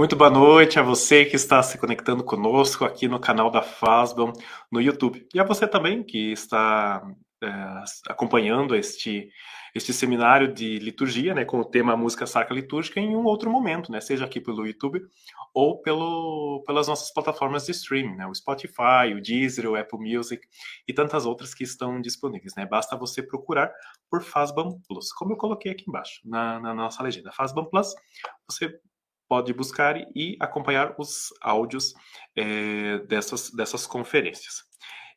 Muito boa noite a você que está se conectando conosco aqui no canal da Fasbam no YouTube. E a você também que está é, acompanhando este, este seminário de liturgia, né, com o tema Música Sacra Litúrgica em um outro momento, né, seja aqui pelo YouTube ou pelo, pelas nossas plataformas de streaming, né, o Spotify, o Deezer, o Apple Music e tantas outras que estão disponíveis. Né, basta você procurar por Fasbam Plus, como eu coloquei aqui embaixo na, na nossa legenda. Fasbam Plus, você pode buscar e acompanhar os áudios é, dessas, dessas conferências.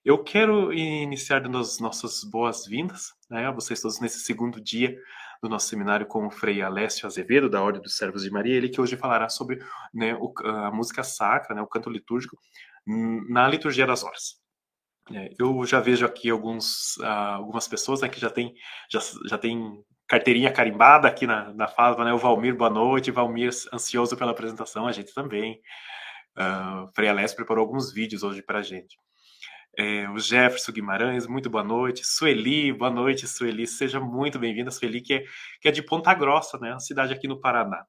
Eu quero iniciar dando as nossas boas-vindas né, a vocês todos nesse segundo dia do nosso seminário com o Frei Alessio Azevedo, da Ordem dos Servos de Maria, ele que hoje falará sobre né, o, a música sacra, né, o canto litúrgico, na liturgia das horas. É, eu já vejo aqui alguns, uh, algumas pessoas né, que já têm já, já tem carteirinha carimbada aqui na, na fala, né? O Valmir, boa noite. Valmir, ansioso pela apresentação, a gente também. Uh, Alessio preparou alguns vídeos hoje para a gente. É, o Jefferson Guimarães, muito boa noite. Sueli, boa noite, Sueli. Seja muito bem-vinda, Sueli, que é, que é de Ponta Grossa, né? Uma cidade aqui no Paraná.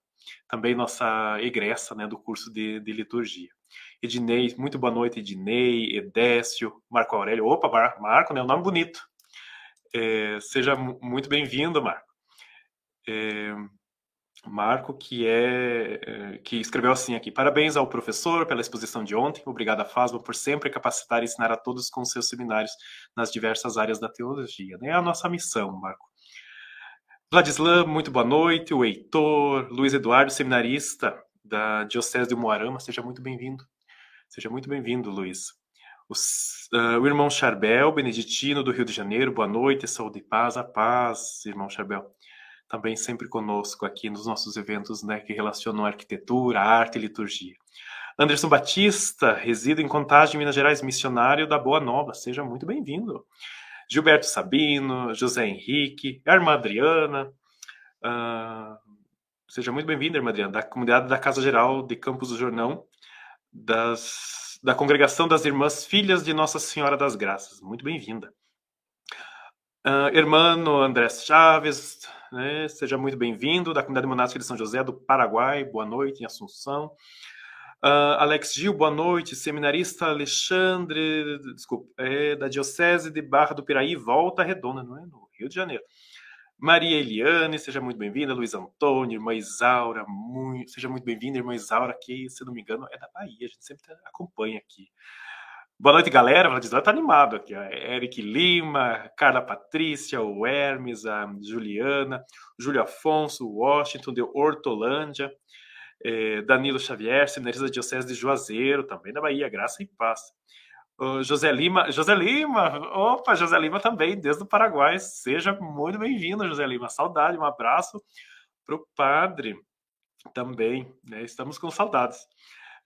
Também nossa egressa né, do curso de, de liturgia. Ednei, muito boa noite, Ednei, Edécio, Marco Aurélio. Opa, Marco, né? Um nome bonito. É, seja muito bem-vindo, Marco. É, Marco, que é, é que escreveu assim aqui: Parabéns ao professor pela exposição de ontem. Obrigado a Fasma por sempre capacitar e ensinar a todos com seus seminários nas diversas áreas da teologia. É a nossa missão, Marco. Vladislan, muito boa noite. O Heitor, Luiz Eduardo, seminarista da Diocese de Moarama, seja muito bem-vindo. Seja muito bem-vindo, Luiz. Uh, o irmão Charbel, beneditino do Rio de Janeiro, boa noite, saúde e paz, a paz, irmão Charbel. Também sempre conosco aqui nos nossos eventos né, que relacionam arquitetura, arte e liturgia. Anderson Batista, reside em Contagem, Minas Gerais, missionário da Boa Nova, seja muito bem-vindo. Gilberto Sabino, José Henrique, irmã Adriana, uh, seja muito bem-vinda, irmã Adriana, da comunidade da Casa Geral de Campos do Jornão, das da Congregação das Irmãs Filhas de Nossa Senhora das Graças. Muito bem-vinda. Uh, irmão André Chaves, né, seja muito bem-vindo, da Comunidade Monástica de São José do Paraguai, boa noite, em Assunção. Uh, Alex Gil, boa noite. Seminarista Alexandre, desculpa, é da Diocese de Barra do Piraí, Volta Redonda, não é? No Rio de Janeiro. Maria Eliane, seja muito bem-vinda. Luiz Antônio, irmã Isaura, muito, seja muito bem-vinda. Irmã Isaura, que, se não me engano, é da Bahia, a gente sempre acompanha aqui. Boa noite, galera. Vladislau tá animado aqui. Ó. Eric Lima, Carla Patrícia, o Hermes, a Juliana, Júlio Afonso, Washington, de Hortolândia, eh, Danilo Xavier, seminarista da Diocese de Juazeiro, também da Bahia, graça e paz. O José Lima, José Lima, opa, José Lima também, desde o Paraguai. Seja muito bem-vindo, José Lima. Saudade, um abraço para o padre também, né? Estamos com saudades.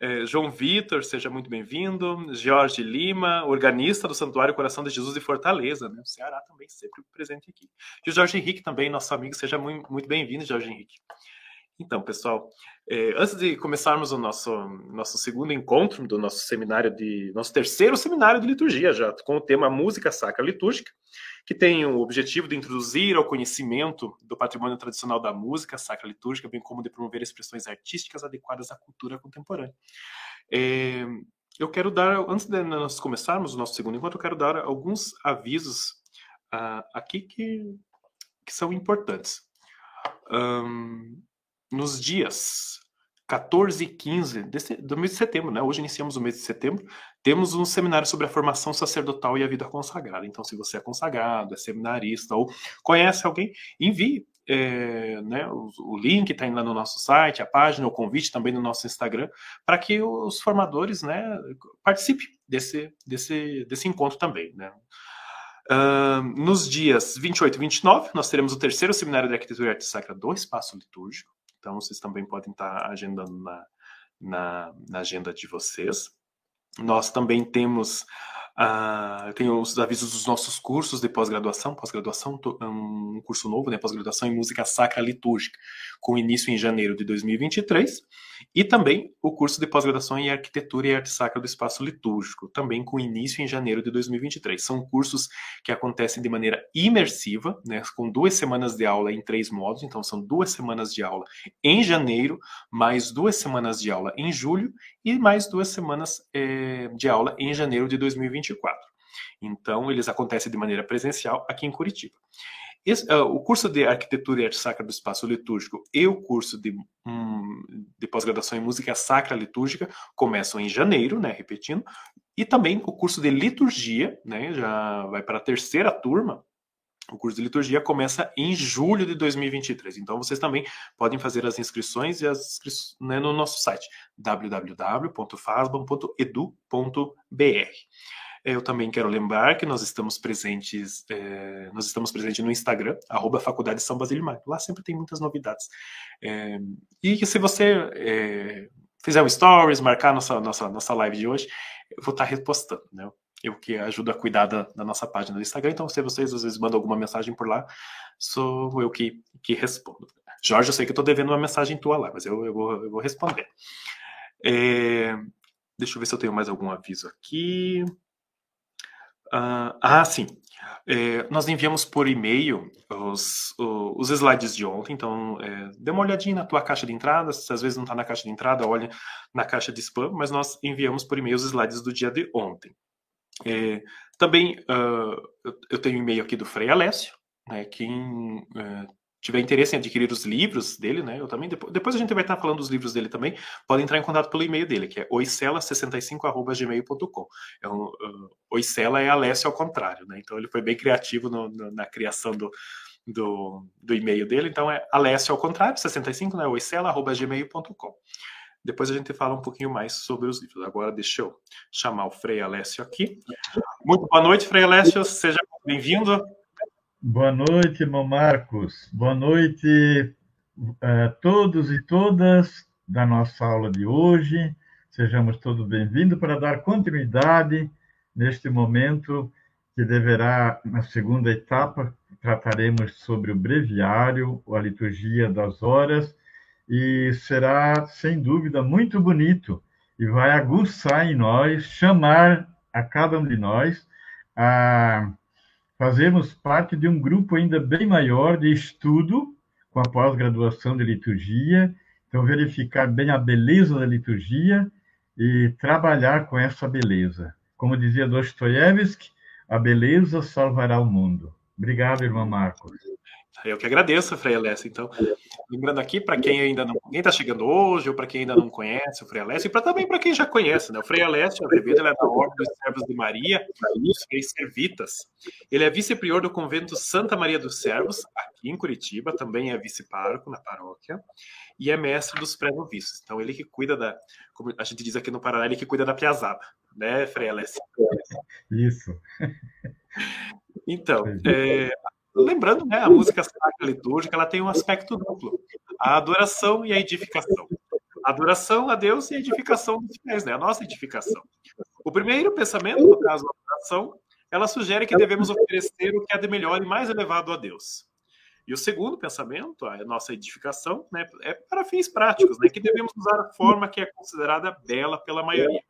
É, João Vitor, seja muito bem-vindo. Jorge Lima, organista do Santuário Coração de Jesus de Fortaleza, né? O Ceará também sempre presente aqui. E o Jorge Henrique também, nosso amigo, seja muito, muito bem-vindo, Jorge Henrique. Então, pessoal, é, antes de começarmos o nosso, nosso segundo encontro do nosso seminário de. nosso terceiro seminário de liturgia, já com o tema Música Sacra Litúrgica, que tem o objetivo de introduzir ao conhecimento do patrimônio tradicional da música sacra litúrgica, bem como de promover expressões artísticas adequadas à cultura contemporânea. É, eu quero dar, antes de nós começarmos o nosso segundo encontro, eu quero dar alguns avisos uh, aqui que, que são importantes. Um, nos dias 14 e 15 desse, do mês de setembro, né? Hoje iniciamos o mês de setembro. Temos um seminário sobre a formação sacerdotal e a vida consagrada. Então, se você é consagrado, é seminarista ou conhece alguém, envie é, né, o, o, link está lá no nosso site, a página, o convite também no nosso Instagram, para que os formadores né, participem desse, desse, desse encontro também. Né? Uh, nos dias 28 e 29, nós teremos o terceiro seminário de arquitetura e arte sacra do espaço litúrgico. Então, vocês também podem estar agendando na, na, na agenda de vocês. Nós também temos Uh, tem os avisos dos nossos cursos de pós-graduação, pós-graduação, um curso novo, né, pós-graduação em música sacra litúrgica, com início em janeiro de 2023, e também o curso de pós-graduação em arquitetura e arte sacra do espaço litúrgico, também com início em janeiro de 2023. São cursos que acontecem de maneira imersiva, né, com duas semanas de aula em três modos, então são duas semanas de aula em janeiro, mais duas semanas de aula em julho e mais duas semanas eh, de aula em janeiro de 2023. 2024. Então, eles acontecem de maneira presencial aqui em Curitiba. Esse, uh, o curso de Arquitetura e Arte Sacra do Espaço Litúrgico e o curso de, um, de pós-graduação em Música Sacra Litúrgica começam em janeiro, né, repetindo, e também o curso de Liturgia, né, já vai para a terceira turma, o curso de liturgia começa em julho de 2023. Então vocês também podem fazer as inscrições e as inscrições né, no nosso site www.fasban.edu.br. Eu também quero lembrar que nós estamos presentes, é, nós estamos presentes no Instagram, arroba Faculdade São Basílio Magno. Lá sempre tem muitas novidades. É, e se você é, fizer um stories, marcar nossa, nossa, nossa live de hoje, eu vou estar repostando, né? Eu que ajudo a cuidar da, da, nossa página do Instagram, então se vocês às vezes mandam alguma mensagem por lá, sou eu que, que respondo. Jorge, eu sei que eu estou devendo uma mensagem tua lá, mas eu, eu, vou, eu vou responder. É, deixa eu ver se eu tenho mais algum aviso aqui. Uh, ah, sim. É, nós enviamos por e-mail os, os, slides de ontem, então é, dê uma olhadinha na tua caixa de entrada, se às vezes não está na caixa de entrada, olhe na caixa de spam, mas nós enviamos por e-mail os slides do dia de ontem. É, também uh, eu tenho um e-mail aqui do Frei Alessio, né, quem uh, tiver interesse em adquirir os livros dele, né? Eu também depois, depois a gente vai estar falando dos livros dele também. Pode entrar em contato pelo e-mail dele, que é oicela65@gmail.com. É um, uh, oicela é Alessio ao contrário, né? Então ele foi bem criativo no, no, na criação do, do, do, e-mail dele. Então é Alessio ao contrário, 65, né? oicela@gmail.com. Depois a gente fala um pouquinho mais sobre os livros. Agora deixa eu chamar o Frei Alessio aqui. Muito boa noite, Frei Alessio. Seja bem-vindo. Boa noite, irmão Marcos. Boa noite a uh, todos e todas da nossa aula de hoje. Sejamos todos bem-vindos para dar continuidade neste momento que deverá, na segunda etapa, trataremos sobre o breviário, a liturgia das horas, e será, sem dúvida, muito bonito e vai aguçar em nós, chamar a cada um de nós a fazermos parte de um grupo ainda bem maior de estudo com a pós-graduação de liturgia, então verificar bem a beleza da liturgia e trabalhar com essa beleza. Como dizia Dostoiévski, a beleza salvará o mundo. Obrigado, irmão Marcos. Eu que agradeço, Frei Alessio. Então, lembrando aqui, para quem ainda não quem está chegando hoje, ou para quem ainda não conhece o Frei Alessio, e pra, também para quem já conhece, né? O Frei Alessio Azevedo é da Ordem dos Servos de Maria, os Freis Servitas. Ele é vice-prior do convento Santa Maria dos Servos, aqui em Curitiba, também é vice-pároco na paróquia, e é mestre dos pré-noviços. Então, ele que cuida da, como a gente diz aqui no Paraná, ele que cuida da piazada, né, Frei Alessio? Isso. Então, é, lembrando, né, a música sacra litúrgica, ela tem um aspecto duplo: a adoração e a edificação. A adoração a Deus e a edificação dos fiéis, né? A nossa edificação. O primeiro pensamento, no caso da adoração, ela sugere que devemos oferecer o que é de melhor e mais elevado a Deus. E o segundo pensamento, a nossa edificação, né, é para fins práticos, né, que devemos usar a forma que é considerada bela pela maioria.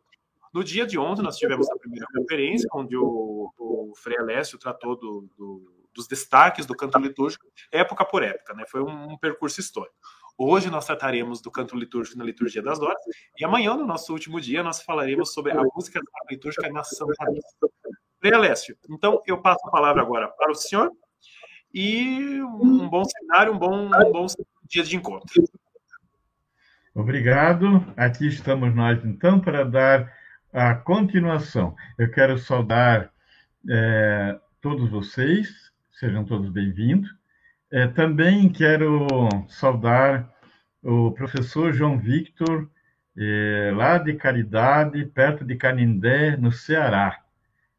No dia de ontem, nós tivemos a primeira conferência, onde o, o Frei Alessio tratou do, do dos destaques do canto litúrgico, época por época, né? Foi um, um percurso histórico. Hoje nós trataremos do canto litúrgico na liturgia das horas e amanhã, no nosso último dia, nós falaremos sobre a música litúrgica na Santa Missa. Alessio, então eu passo a palavra agora para o senhor e um bom cenário, um bom, um bom dia de encontro. Obrigado. Aqui estamos nós, então, para dar a continuação. Eu quero saudar é, todos vocês, sejam todos bem-vindos. É, também quero saudar o professor João Victor, é, lá de Caridade, perto de Canindé, no Ceará,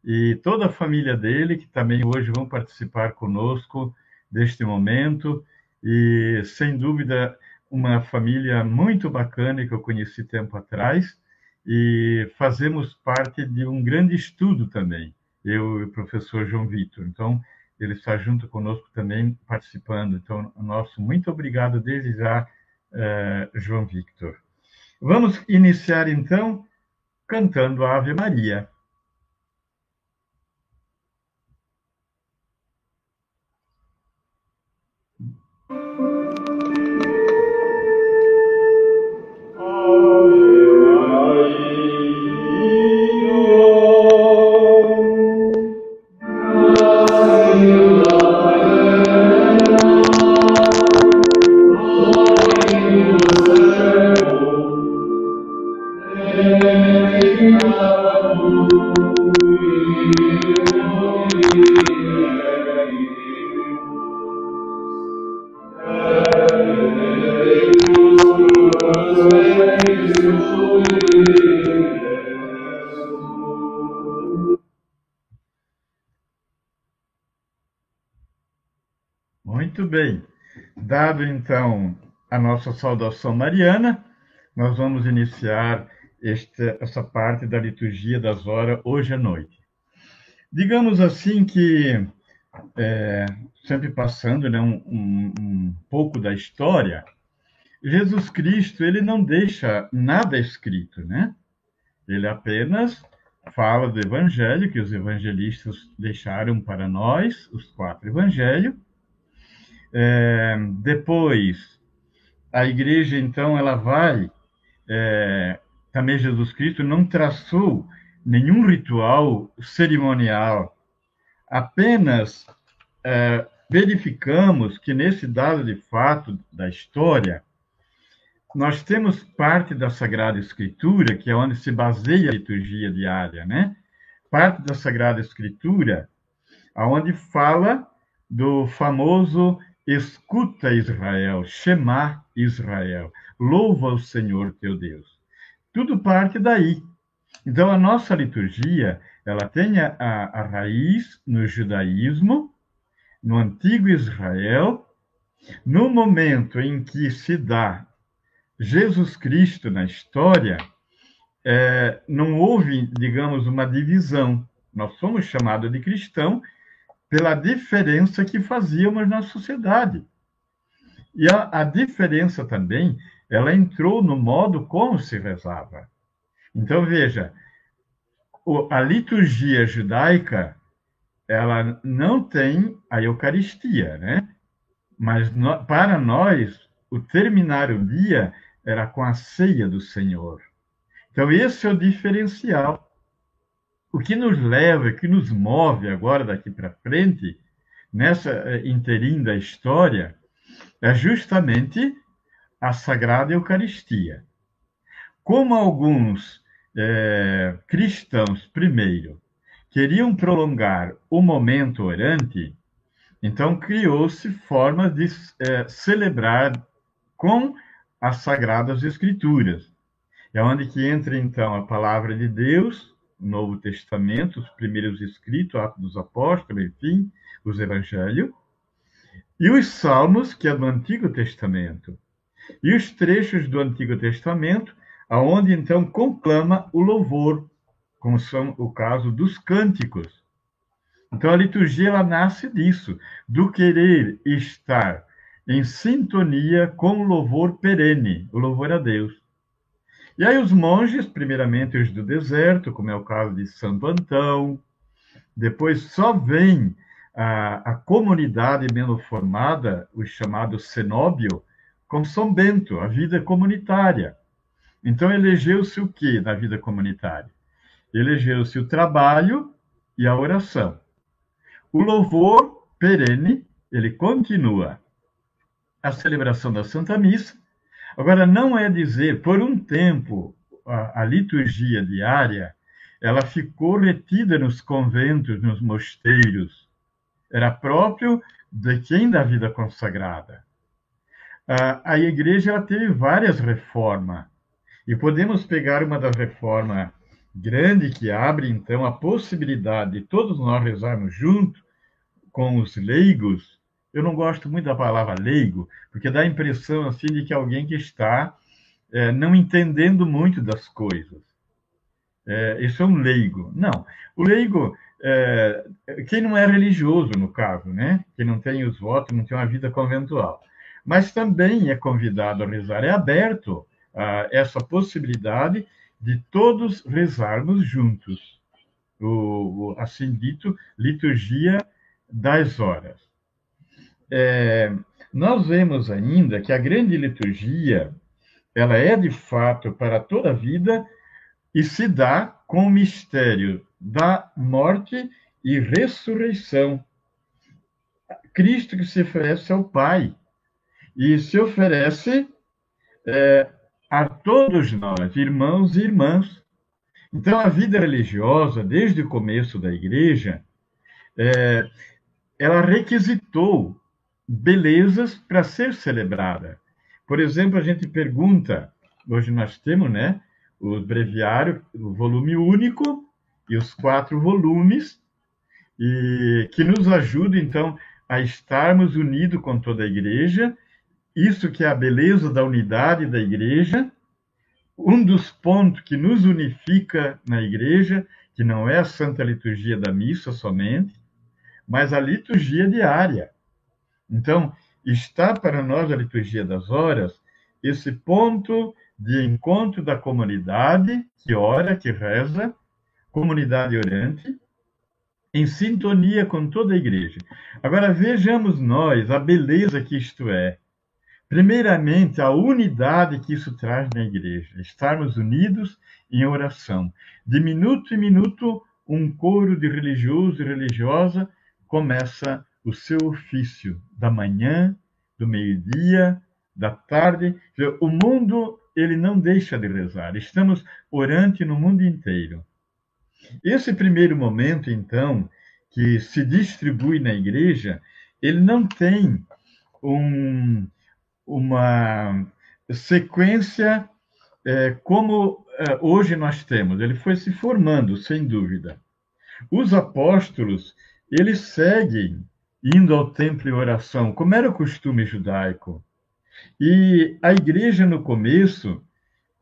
e toda a família dele, que também hoje vão participar conosco deste momento, e sem dúvida uma família muito bacana que eu conheci tempo atrás, e fazemos parte de um grande estudo também, eu e o professor João Vitor. Então, ele está junto conosco também participando. Então, nosso muito obrigado desde já, uh, João Victor. Vamos iniciar então cantando a Ave Maria. Nossa saudação mariana, nós vamos iniciar esta, essa parte da liturgia das horas hoje à noite. Digamos assim que, é, sempre passando né, um, um, um pouco da história, Jesus Cristo ele não deixa nada escrito, né? Ele apenas fala do Evangelho que os evangelistas deixaram para nós, os quatro Evangelhos, é, depois, a igreja, então, ela vai. É, também Jesus Cristo não traçou nenhum ritual cerimonial, apenas é, verificamos que nesse dado de fato da história, nós temos parte da Sagrada Escritura, que é onde se baseia a liturgia diária, né? Parte da Sagrada Escritura, aonde fala do famoso Escuta, Israel, Shema, Israel, louva o Senhor teu Deus. Tudo parte daí. Então, a nossa liturgia, ela tem a, a raiz no judaísmo, no antigo Israel, no momento em que se dá Jesus Cristo na história, é, não houve, digamos, uma divisão. Nós somos chamados de cristão pela diferença que fazíamos na sociedade. E a, a diferença também, ela entrou no modo como se rezava. Então, veja, a liturgia judaica, ela não tem a Eucaristia, né? Mas no, para nós, o terminar o dia era com a ceia do Senhor. Então, esse é o diferencial o que nos leva, o que nos move agora daqui para frente, nessa eh, interim da história, é justamente a Sagrada Eucaristia. Como alguns é, cristãos, primeiro, queriam prolongar o momento orante, então criou-se formas de é, celebrar com as Sagradas Escrituras. É onde que entra, então, a palavra de Deus, Novo Testamento, os primeiros escritos, Atos dos Apóstolos, enfim, os Evangelhos, e os Salmos, que é do Antigo Testamento, e os trechos do Antigo Testamento, aonde então conclama o louvor, como são o caso dos cânticos. Então a liturgia ela nasce disso, do querer estar em sintonia com o louvor perene, o louvor a Deus. E aí os monges, primeiramente os do deserto, como é o caso de Santo Antão, depois só vem a, a comunidade menos formada, o chamado cenóbio, com São Bento, a vida comunitária. Então elegeu-se o que na vida comunitária? Elegeu-se o trabalho e a oração. O louvor perene, ele continua. A celebração da Santa Missa, Agora, não é dizer, por um tempo, a, a liturgia diária, ela ficou retida nos conventos, nos mosteiros. Era próprio de quem da vida consagrada. A, igreja teve várias reformas. E podemos pegar uma das reformas grande que abre, então, a possibilidade de todos nós rezarmos junto com os leigos, eu não gosto muito da palavra leigo, porque dá a impressão assim de que alguém que está é, não entendendo muito das coisas. É, isso é um leigo. Não. O leigo, é, quem não é religioso, no caso, né? Quem não tem os votos, não tem uma vida conventual. Mas também é convidado a rezar, é aberto a essa possibilidade de todos rezarmos juntos. O, o assim dito, liturgia das horas. É, nós vemos ainda que a grande liturgia ela é de fato para toda a vida e se dá com o mistério da morte e ressurreição. Cristo que se oferece ao Pai e se oferece é, a todos nós, irmãos e irmãs. Então, a vida religiosa, desde o começo da igreja, é, ela requisitou belezas para ser celebrada. Por exemplo, a gente pergunta, hoje nós temos, né, o breviário, o volume único e os quatro volumes, e que nos ajuda então a estarmos unidos com toda a igreja. Isso que é a beleza da unidade da igreja. Um dos pontos que nos unifica na igreja, que não é a Santa Liturgia da missa somente, mas a liturgia diária. Então, está para nós a liturgia das horas esse ponto de encontro da comunidade que ora, que reza, comunidade orante, em sintonia com toda a igreja. Agora vejamos nós a beleza que isto é. Primeiramente, a unidade que isso traz na igreja, estarmos unidos em oração. De minuto em minuto, um coro de religioso e religiosa começa o seu ofício da manhã, do meio-dia, da tarde. O mundo ele não deixa de rezar. Estamos orante no mundo inteiro. Esse primeiro momento, então, que se distribui na igreja, ele não tem um, uma sequência é, como é, hoje nós temos. Ele foi se formando, sem dúvida. Os apóstolos, eles seguem indo ao templo em oração, como era o costume judaico. E a igreja, no começo,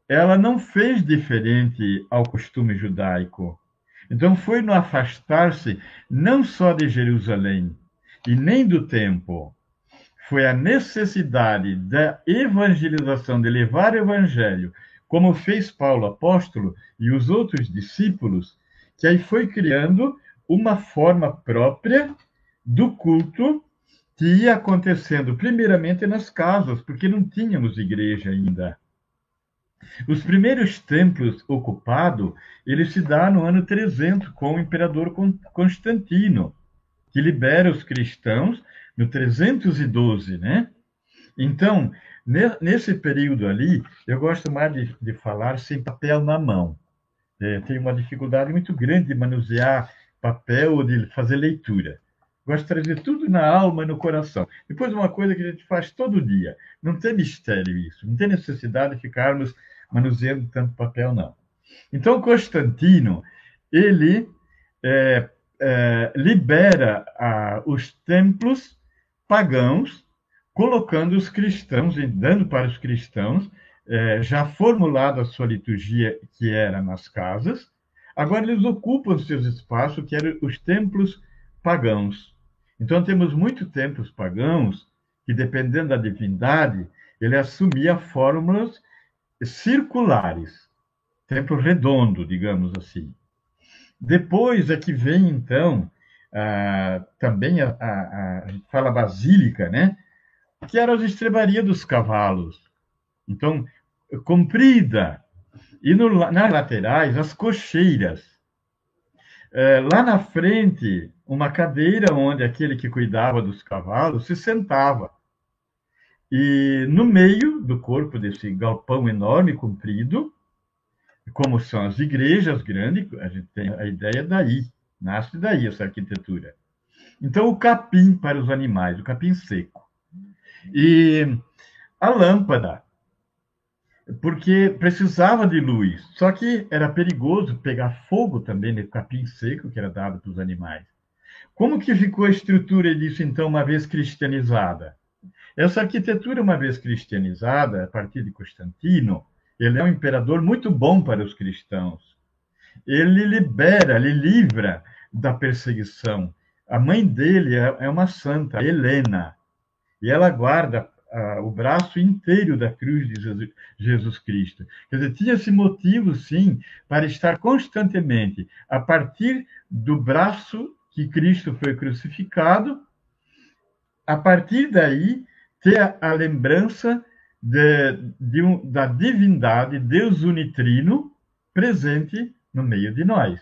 ela não fez diferente ao costume judaico. Então, foi no afastar-se não só de Jerusalém e nem do templo, foi a necessidade da evangelização, de levar o evangelho, como fez Paulo apóstolo e os outros discípulos, que aí foi criando uma forma própria do culto que ia acontecendo primeiramente nas casas, porque não tínhamos igreja ainda. Os primeiros templos ocupados, ele se dá no ano 300 com o imperador Constantino, que libera os cristãos no 312, né? Então, nesse período ali, eu gosto mais de, de falar sem papel na mão. É, tenho uma dificuldade muito grande de manusear papel ou de fazer leitura. Gosto de trazer tudo na alma e no coração. Depois, uma coisa que a gente faz todo dia. Não tem mistério isso. Não tem necessidade de ficarmos manuseando tanto papel, não. Então, Constantino, ele é, é, libera a, os templos pagãos, colocando os cristãos, e dando para os cristãos, é, já formulada a sua liturgia, que era nas casas, agora eles ocupam seus espaços, que eram os templos pagãos. Então, temos muitos templos pagãos que, dependendo da divindade, ele assumia fórmulas circulares, templo redondo, digamos assim. Depois é que vem, então, ah, também a, a, a, fala basílica, né? Que era as estrebarias dos cavalos. Então, comprida. E no, nas laterais, as cocheiras. É, lá na frente, uma cadeira onde aquele que cuidava dos cavalos se sentava. E no meio do corpo desse galpão enorme, comprido, como são as igrejas grandes, a gente tem a ideia daí, nasce daí essa arquitetura. Então, o capim para os animais, o capim seco. E a lâmpada, porque precisava de luz. Só que era perigoso pegar fogo também no capim seco que era dado para os animais. Como que ficou a estrutura disso, então, uma vez cristianizada? Essa arquitetura, uma vez cristianizada, a partir de Constantino, ele é um imperador muito bom para os cristãos. ele libera, ele livra da perseguição. A mãe dele é, é uma santa, Helena, e ela guarda uh, o braço inteiro da cruz de Jesus, Jesus Cristo. Quer dizer, tinha esse motivo, sim, para estar constantemente a partir do braço que Cristo foi crucificado, a partir daí ter a, lembrança de, de um, da divindade, Deus unitrino, presente no meio de nós,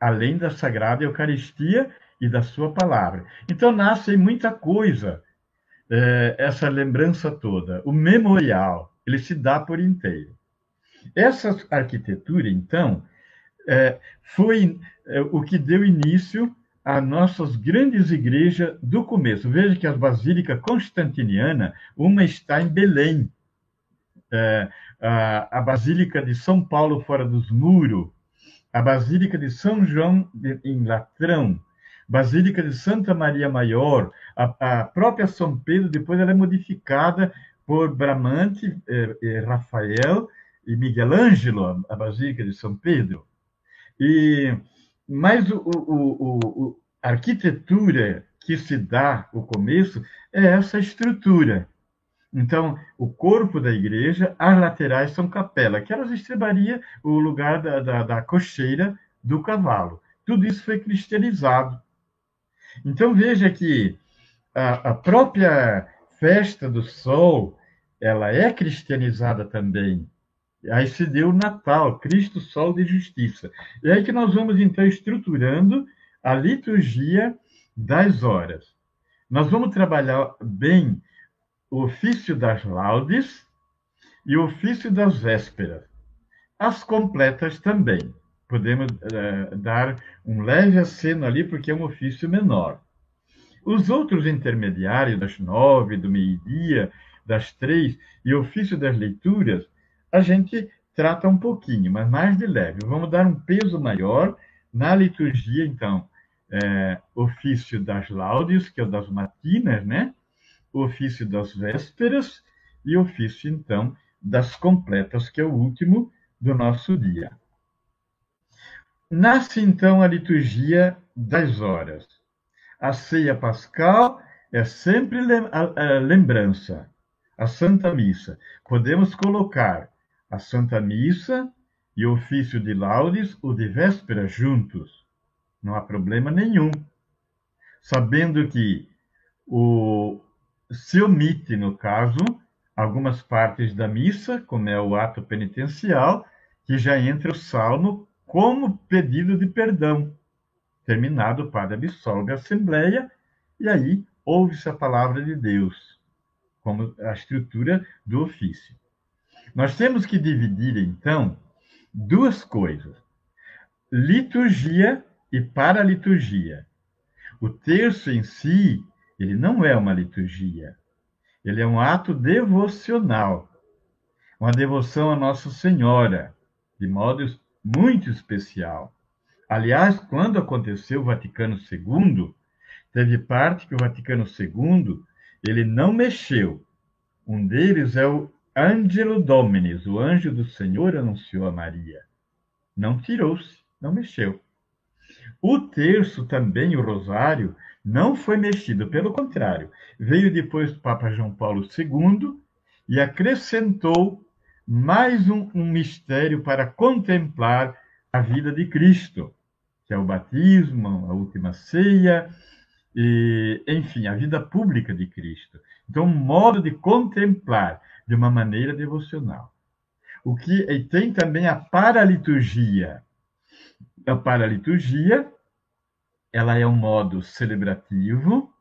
além da Sagrada Eucaristia e da Sua palavra. Então, nasce muita coisa, é, essa lembrança toda. O memorial, ele se dá por inteiro. Essa arquitetura, então, é, foi é, o que deu início às nossas grandes igrejas do começo. Veja que a Basílica Constantiniana, uma está em Belém, é, a, a, Basílica de São Paulo, fora dos muros, a Basílica de São João de, em Latrão, Basílica de Santa Maria Maior, a, a própria São Pedro, depois ela é modificada por Bramante, eh, eh, Rafael e Miguel Ângelo, a Basílica de São Pedro. E, mas o, o, o, a arquitetura que se dá o começo é essa estrutura. Então, o corpo da igreja, as laterais são capela, que elas estrebaria o lugar da, da, da cocheira do cavalo. Tudo isso foi cristianizado. Então, veja que a, a própria festa do sol, ela é cristianizada também. Aí se deu o Natal, Cristo Sol de Justiça. E aí que nós vamos, então, estruturando a liturgia das horas. Nós vamos trabalhar bem o ofício das laudes e o ofício das vésperas. As completas também. Podemos uh, dar um leve aceno ali, porque é um ofício menor. Os outros intermediários, das nove, do meio-dia, das três, e ofício das leituras, a gente trata um pouquinho, mas mais de leve. Vamos dar um peso maior na liturgia, então, é, ofício das laudes, que é o das matinas, né? O ofício das vésperas e ofício, então, das completas, que é o último do nosso dia. Nasce, então, a liturgia das horas. A ceia pascal é sempre lembrança. A Santa Missa. Podemos colocar a Santa Missa e o ofício de laudes ou de véspera juntos. Não há problema nenhum. Sabendo que o, se omite, no caso, algumas partes da missa, como é o ato penitencial, que já entra o salmo como pedido de perdão. Terminado, o padre absolve a assembleia e aí ouve-se a palavra de Deus, como a estrutura do ofício. Nós temos que dividir, então, duas coisas: liturgia e paraliturgia. O terço em si, ele não é uma liturgia. Ele é um ato devocional, uma devoção a Nossa Senhora, de modo muito especial. Aliás, quando aconteceu o Vaticano II, teve parte que o Vaticano II ele não mexeu. Um deles é o Angelo Dominis, o anjo do Senhor anunciou a Maria. Não tirou-se, não mexeu. O terço também, o rosário, não foi mexido, pelo contrário, veio depois do Papa João Paulo II e acrescentou mais um, um mistério para contemplar a vida de Cristo que é o batismo, a última ceia, e, enfim, a vida pública de Cristo. Então, um modo de contemplar de uma maneira devocional. O que e tem também a paraliturgia. A paraliturgia, ela é um modo celebrativo,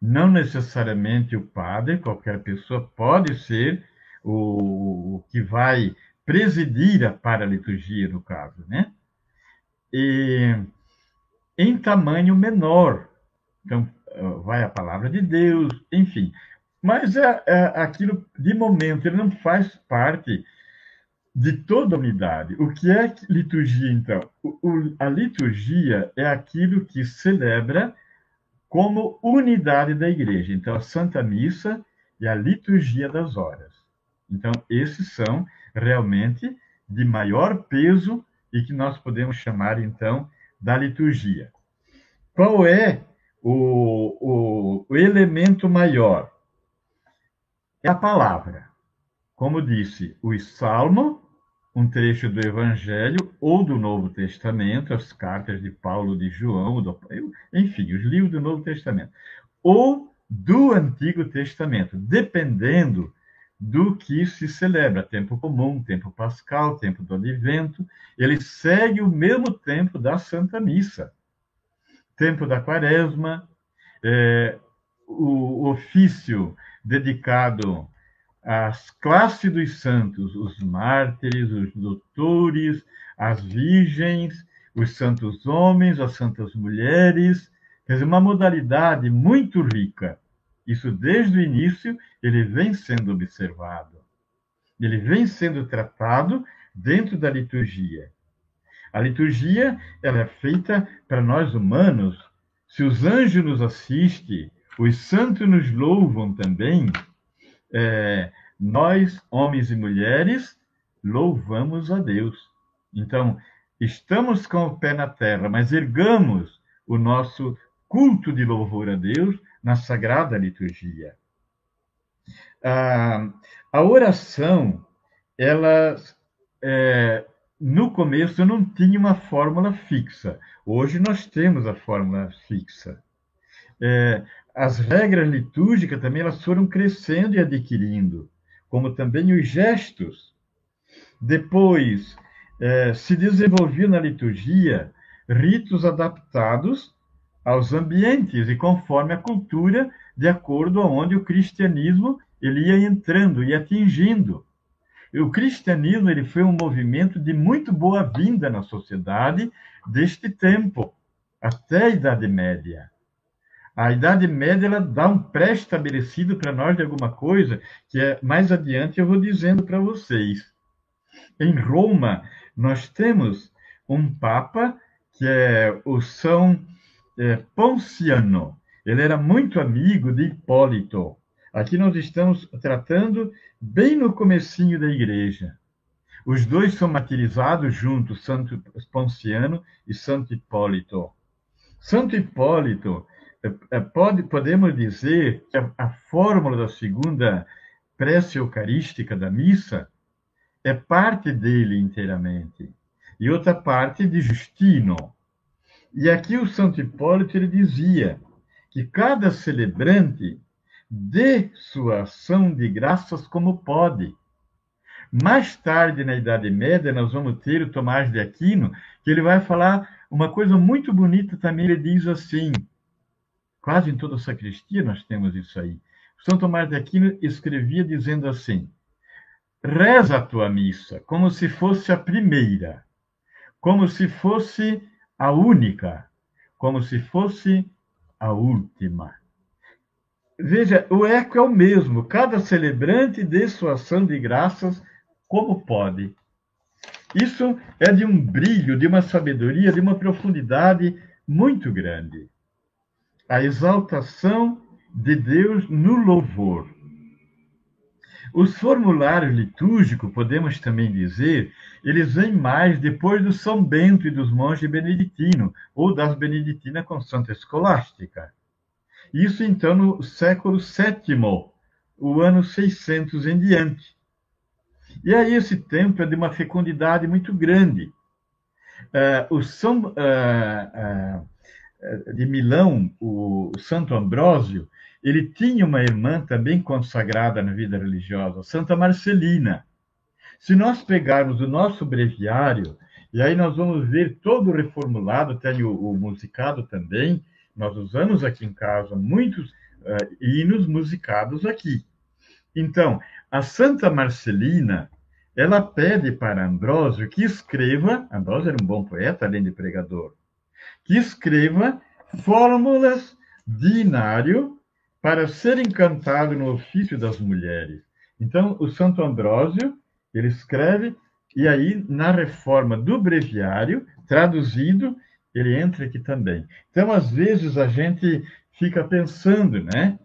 não necessariamente o padre, qualquer pessoa pode ser o, o que vai presidir a paraliturgia, no caso, né? e em tamanho menor. Então, vai a palavra de Deus, enfim. Mas é, é aquilo, de momento, ele não faz parte de toda a unidade. O que é liturgia, então? O, o, a liturgia é aquilo que celebra como unidade da igreja. Então, a Santa Missa e a liturgia das horas. Então, esses são realmente de maior peso e que nós podemos chamar, então, da liturgia. Qual é o, o, o elemento maior? É a palavra. Como disse, o Salmo, um trecho do Evangelho ou do Novo Testamento, as cartas de Paulo, de João, do, enfim, os livros do Novo Testamento, ou do Antigo Testamento, dependendo do que se celebra, tempo comum, tempo pascal, tempo do advento, ele segue o mesmo tempo da Santa Missa. Tempo da quaresma, é, o ofício dedicado às classes dos santos, os mártires, os doutores, as virgens, os santos homens, as santas mulheres, quer dizer, uma modalidade muito rica isso desde o início ele vem sendo observado. Ele vem sendo tratado dentro da liturgia. A liturgia ela é feita para nós humanos. Se os anjos nos assistem, os santos nos louvam também, é, nós, homens e mulheres, louvamos a Deus. Então, estamos com o pé na terra, mas ergamos o nosso culto de louvor a Deus na Sagrada Liturgia. Ah, a oração, ela, é, no começo, não tinha uma fórmula fixa. Hoje nós temos a fórmula fixa. É, as regras litúrgicas também elas foram crescendo e adquirindo, como também os gestos. Depois, é, se desenvolveu na liturgia ritos adaptados aos ambientes e conforme a cultura, de acordo aonde o cristianismo ele ia entrando e atingindo. O cristianismo ele foi um movimento de muito boa-vinda na sociedade deste tempo, até a Idade Média. A Idade Média ela dá um pré-estabelecido para nós de alguma coisa que é, mais adiante eu vou dizendo para vocês. Em Roma, nós temos um Papa que é o São é, Ponciano. Ele era muito amigo de Hipólito. Aqui nós estamos tratando bem no comecinho da igreja. Os dois são martirizados juntos, Santo Ponciano e Santo Hipólito. Santo Hipólito, pode, podemos dizer que a, a fórmula da segunda prece eucarística da missa é parte dele inteiramente, e outra parte de Justino. E aqui o Santo Hipólito ele dizia que cada celebrante dê sua ação de graças como pode. Mais tarde, na Idade Média, nós vamos ter o Tomás de Aquino, que ele vai falar uma coisa muito bonita também. Ele diz assim: quase em toda a sacristia nós temos isso aí. São Tomás de Aquino escrevia dizendo assim: reza a tua missa como se fosse a primeira, como se fosse a única, como se fosse a última. Veja, o eco é o mesmo, cada celebrante dê sua ação de graças como pode. Isso é de um brilho, de uma sabedoria, de uma profundidade muito grande. A exaltação de Deus no louvor. Os formulários litúrgicos, podemos também dizer, eles vêm mais depois do São Bento e dos monges beneditinos, ou das beneditinas com Santa Escolástica. Isso, então, no século VII, o ano 600 em diante. E aí esse tempo é de uma fecundidade muito grande. Uh, o São uh, uh, de Milão, o Santo Ambrósio, ele tinha uma irmã também consagrada na vida religiosa, Santa Marcelina. Se nós pegarmos o nosso breviário, e aí nós vamos ver todo reformulado, tem o, o musicado também, nós usamos aqui em casa muitos uh, hinos musicados aqui. Então, a Santa Marcelina, ela pede para Ambrósio que escreva, Ambrósio era um bom poeta, além de pregador, que escreva fórmulas de inário para ser encantado no ofício das mulheres. Então, o Santo Ambrósio, ele escreve, e aí, na reforma do breviário, traduzido, ele entra aqui também. Então, às vezes, a gente fica pensando, né?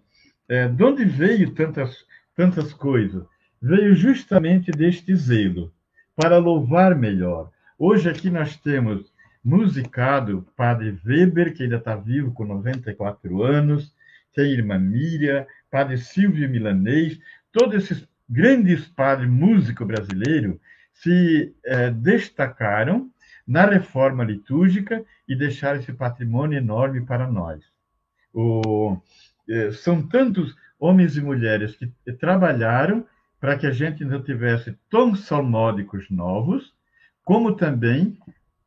É, de onde veio tantas, tantas coisas? Veio justamente deste zelo, para louvar melhor. Hoje aqui nós temos musicado Padre Weber, que ainda está vivo com 94 anos, tem a irmã Miriam, Padre Silvio Milanês, todos esses grandes padres músicos brasileiros se eh, destacaram na reforma litúrgica e deixaram esse patrimônio enorme para nós. O, eh, são tantos homens e mulheres que trabalharam para que a gente não tivesse tons salmódicos novos, como também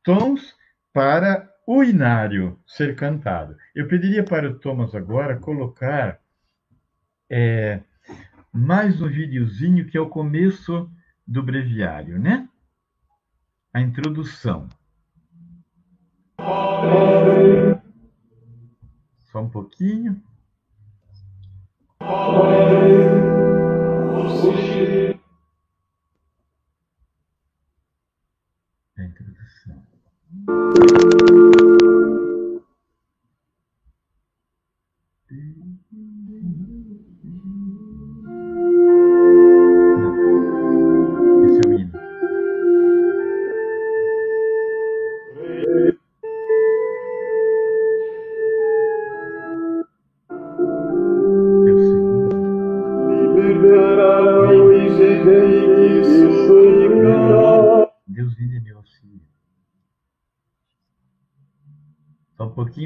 tons para o inário ser cantado. Eu pediria para o Thomas agora colocar é, mais um videozinho que é o começo do breviário, né? A introdução. Só um pouquinho. pouquinho,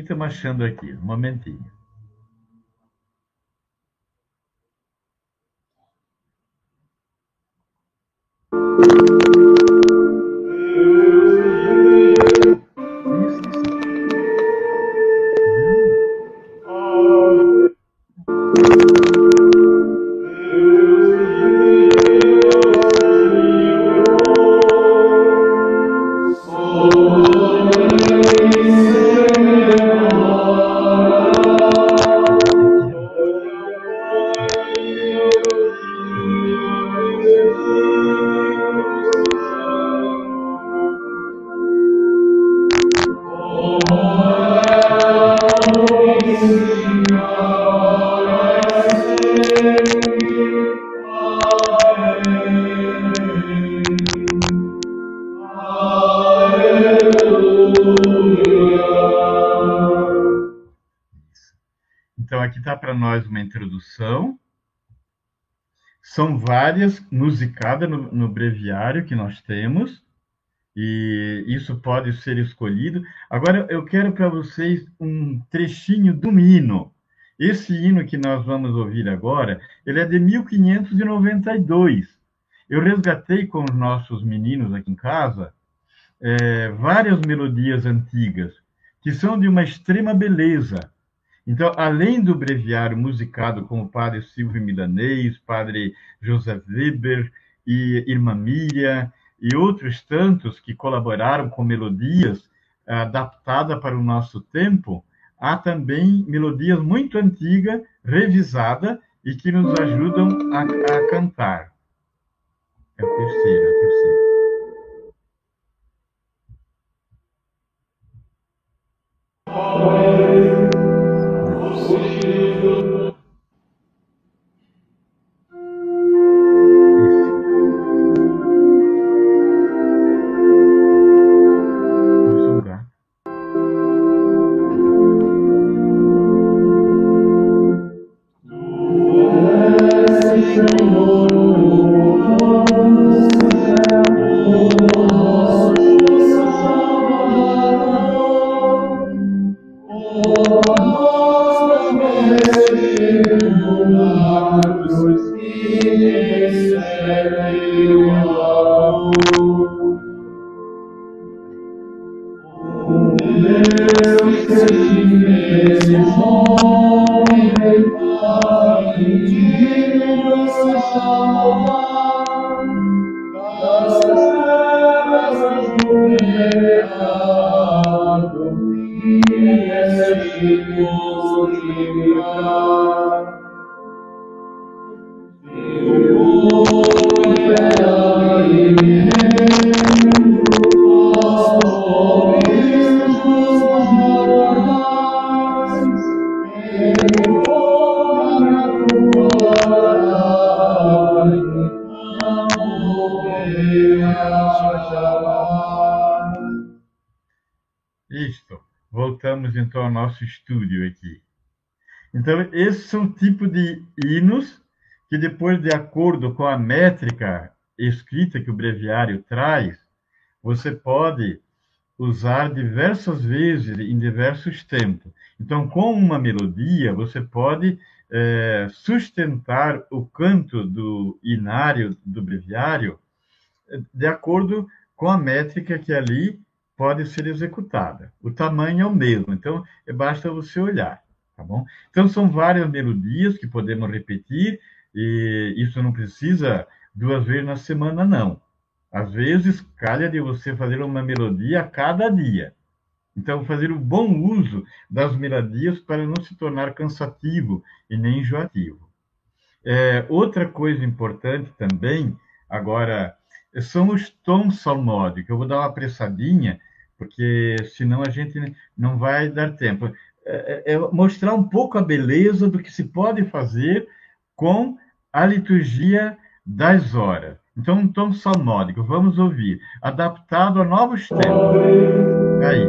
estamos achando aqui. Um momentinho. Introdução. São várias musicadas no, no breviário que nós temos, e isso pode ser escolhido. Agora, eu quero para vocês um trechinho do hino. Esse hino que nós vamos ouvir agora, ele é de 1592. Eu resgatei com os nossos meninos aqui em casa é, várias melodias antigas, que são de uma extrema beleza. Então, além do breviário musicado com o padre Silvio Milanês, padre José Weber e irmã Miriam, e outros tantos que colaboraram com melodias adaptadas para o nosso tempo, há também melodias muito antigas, revisadas, e que nos ajudam a, a cantar. É o terceiro, é o então ao nosso estúdio aqui. Então, esses são o tipo de hinos que depois, de acordo com a métrica escrita que o breviário traz, você pode usar diversas vezes em diversos tempos. Então, com uma melodia, você pode é, sustentar o canto do inário do breviário de acordo com a métrica que ali pode ser executada. O tamanho é o mesmo, então basta você olhar, tá bom? Então são várias melodias que podemos repetir e isso não precisa duas vezes na semana, não. Às vezes, calha de você fazer uma melodia a cada dia. Então, fazer o bom uso das melodias para não se tornar cansativo e nem enjoativo. É, outra coisa importante também, agora, são os tons salmódicos. Eu vou dar uma apressadinha, porque senão a gente não vai dar tempo. É, é, é mostrar um pouco a beleza do que se pode fazer com a liturgia das horas. Então, um tom salmódico, vamos ouvir, adaptado a novos tempos. Aí.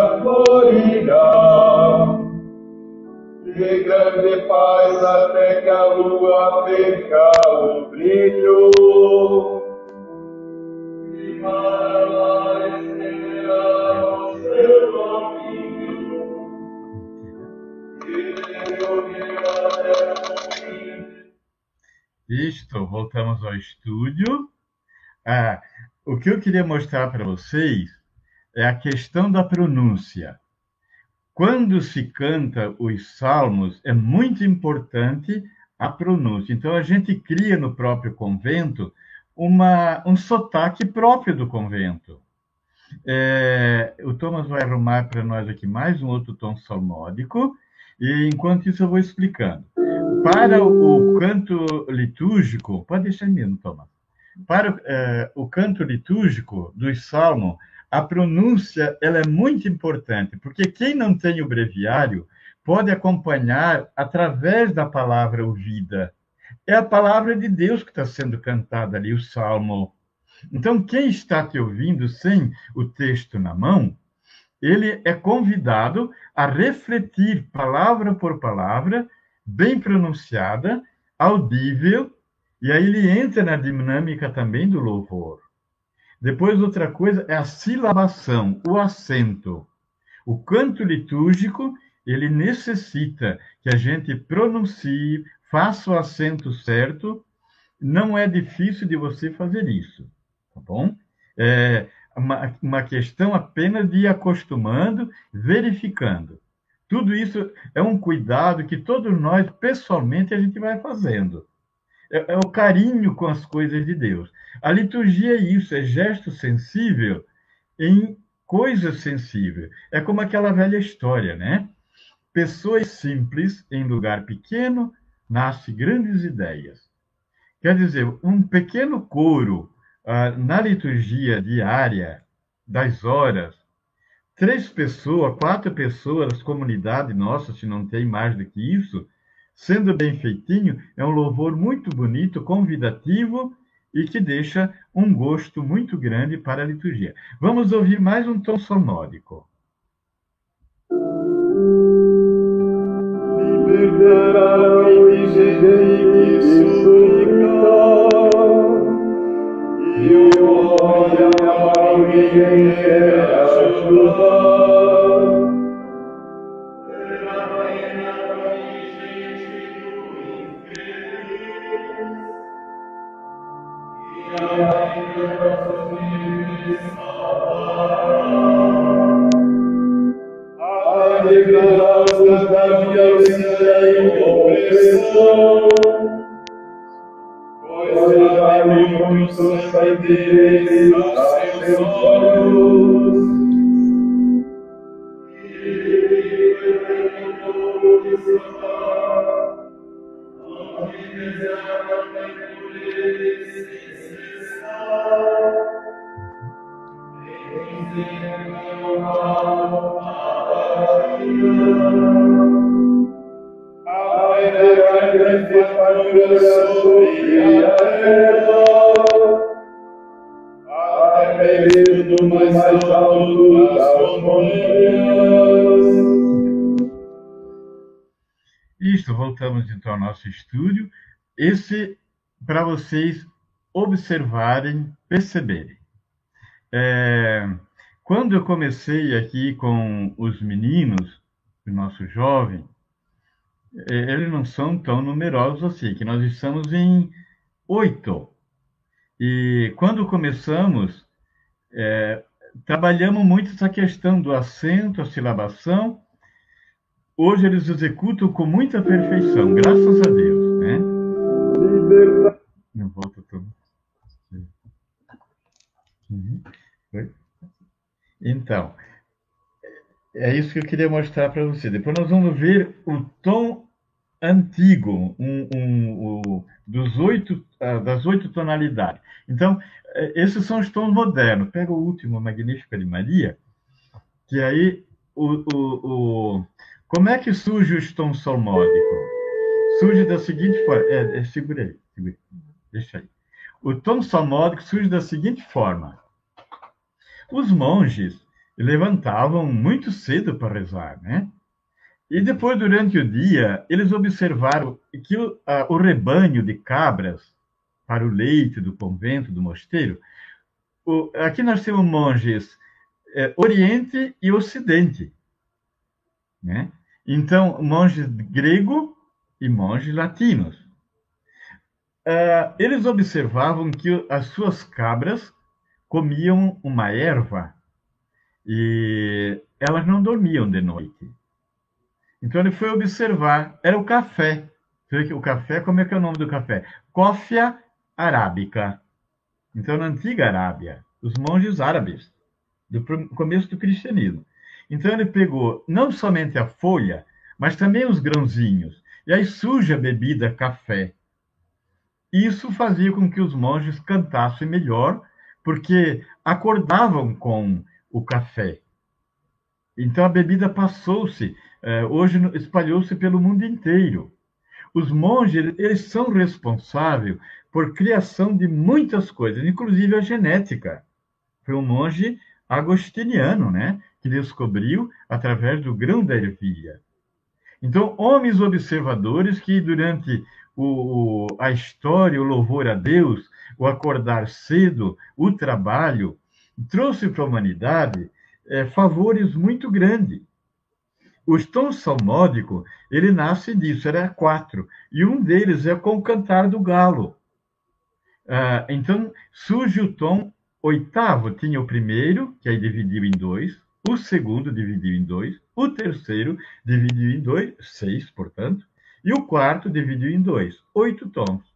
Isto, voltamos ao estúdio. Ah, o que eu queria mostrar para vocês é a questão da pronúncia. Quando se canta os salmos, é muito importante a pronúncia. Então, a gente cria no próprio convento uma, um sotaque próprio do convento. É, o Thomas vai arrumar para nós aqui mais um outro tom salmódico, e enquanto isso eu vou explicando. Para o, canto litúrgico, pode deixar mesmo, Thomas. Para é, o canto litúrgico dos salmos, a pronúncia ela é muito importante, porque quem não tem o breviário pode acompanhar através da palavra ouvida. É a palavra de Deus que está sendo cantada ali, o salmo. Então, quem está te ouvindo sem o texto na mão, ele é convidado a refletir palavra por palavra, bem pronunciada, audível, e aí ele entra na dinâmica também do louvor. Depois, outra coisa é a silabação, o acento. O canto litúrgico, ele necessita que a gente pronuncie, faça o acento certo. Não é difícil de você fazer isso, tá bom? É uma, uma questão apenas de ir acostumando, verificando. Tudo isso é um cuidado que todos nós, pessoalmente, a gente vai fazendo é, é o carinho com as coisas de Deus. A liturgia é isso, é gesto sensível em coisas sensíveis. É como aquela velha história, né? Pessoas simples em lugar pequeno nasce grandes ideias. Quer dizer, um pequeno coro na liturgia diária das horas, três pessoas, quatro pessoas, comunidade nossa, se não tem mais do que isso, Sendo bem feitinho, é um louvor muito bonito, convidativo e que deixa um gosto muito grande para a liturgia. Vamos ouvir mais um tom sonórico. Libertará o olho para observarem, perceberem. É, quando eu comecei aqui com os meninos, o nosso jovem, é, eles não são tão numerosos assim, que nós estamos em oito. E quando começamos, é, trabalhamos muito essa questão do acento, a silabação. Hoje eles executam com muita perfeição, graças a Deus. Né? Não volta tudo. Uhum. Então, é isso que eu queria mostrar para você. Depois nós vamos ver o tom antigo, um, um, um, dos oito, uh, das oito tonalidades. Então, eh, esses são os tons modernos. Pega o último, Magnífica de Maria, que aí o, o, o, como é que surge o tom salmódico? Surge da seguinte forma. É, é, segura aí, segura. Deixa aí. O tom salmódico surge da seguinte forma. Os monges levantavam muito cedo para rezar, né? E depois, durante o dia, eles observaram que o, a, o rebanho de cabras para o leite do convento, do mosteiro, o, aqui nós temos monges é, Oriente e Ocidente. Né? Então, monges grego e monges latinos. Uh, eles observavam que as suas cabras comiam uma erva e elas não dormiam de noite. Então ele foi observar, era o café. O café, como é que é o nome do café? Cófia arábica. Então, na antiga Arábia, os monges árabes, do começo do cristianismo. Então ele pegou não somente a folha, mas também os grãozinhos. E aí surge a bebida café. Isso fazia com que os monges cantassem melhor, porque acordavam com o café. Então a bebida passou-se, eh, hoje espalhou-se pelo mundo inteiro. Os monges, eles são responsáveis por criação de muitas coisas, inclusive a genética. Foi um monge agostiniano, né, que descobriu através do grão da ervilha. Então, homens observadores que durante o, a história, o louvor a Deus, o acordar cedo, o trabalho, trouxe para a humanidade é, favores muito grandes. O tom salmódico, ele nasce disso, era quatro, e um deles é com o cantar do galo. Ah, então, surge o tom oitavo, tinha o primeiro, que aí dividiu em dois, o segundo dividiu em dois, o terceiro dividiu em dois, seis, portanto, e o quarto dividiu em dois, oito tons.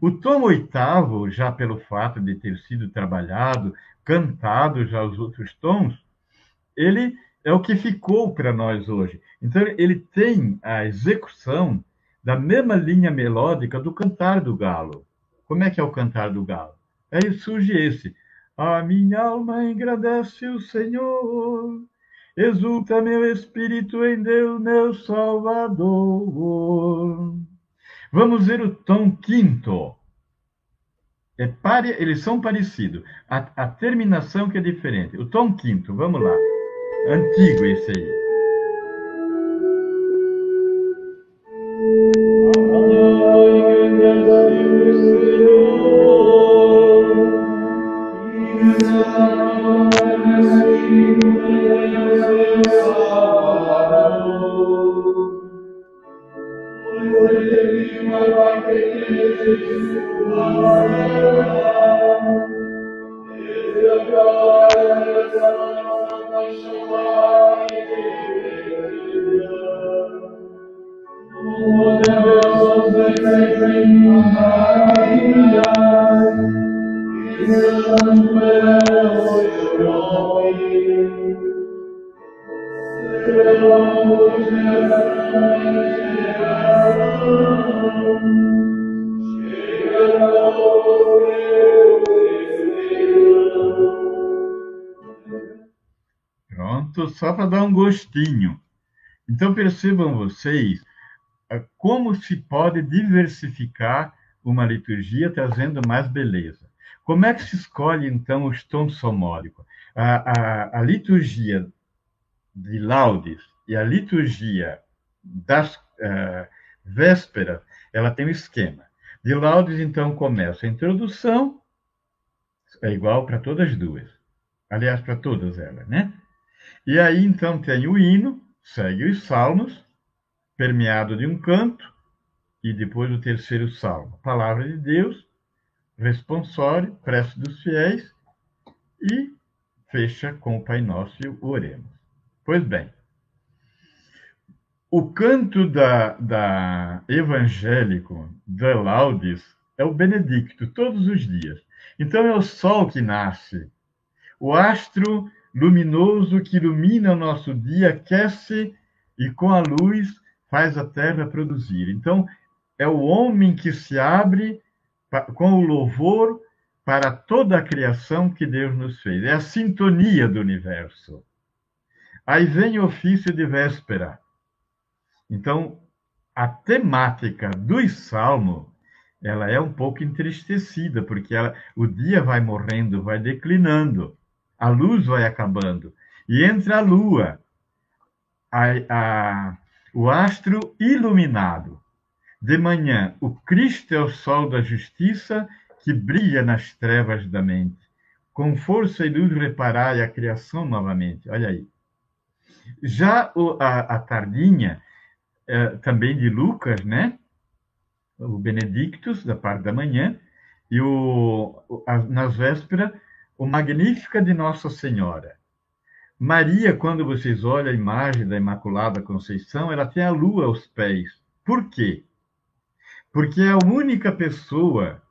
O tom oitavo, já pelo fato de ter sido trabalhado, cantado já os outros tons, ele é o que ficou para nós hoje. Então, ele tem a execução da mesma linha melódica do cantar do galo. Como é que é o cantar do galo? Aí surge esse. A minha alma engrandece o Senhor, exulta meu espírito em Deus, meu Salvador. Vamos ver o tom quinto. É pare... Eles são parecidos. A, a terminação que é diferente. O tom quinto, vamos lá. Antigo esse aí. Senhor, gostinho. Então percebam vocês eh, como se pode diversificar uma liturgia trazendo mais beleza. Como é que se escolhe, então, os tons somóricos? A, a, a liturgia de laudes e a liturgia das uh, vésperas, ela tem um esquema. De laudes, então, começa a introdução, é igual para todas as duas. Aliás, para todas elas, né? E aí, então, tem o hino, segue os salmos, permeado de um canto, e depois o terceiro salmo, palavra de Deus, responsório, prece dos fiéis, e fecha com o Pai Nosso e o oremos. Pois bem, o canto da, da evangélico da Laudes é o Benedicto, todos os dias. Então é o sol que nasce, o astro luminoso que ilumina nosso dia, aquece e com a luz faz a terra produzir. Então é o homem que se abre com o louvor para toda a criação que Deus nos fez. É a sintonia do universo. Aí vem o ofício de véspera. Então, a temática do salmo, ela é um pouco entristecida, porque ela, o dia vai morrendo, vai declinando, a luz vai acabando. E entra a lua, a, a, o astro iluminado. De manhã, o Cristo é o sol da justiça que brilha nas trevas da mente. Com força e luz reparai a criação novamente. Olha aí. Já o, a, a, tardinha, é, também de Lucas, né? O Benedictus, da parte da manhã, e o, a, nas vésperas, o Magnífica de Nossa Senhora. Maria, quando vocês olham a imagem da Imaculada Conceição, ela tem a lua aos pés. Por quê? Porque é a única pessoa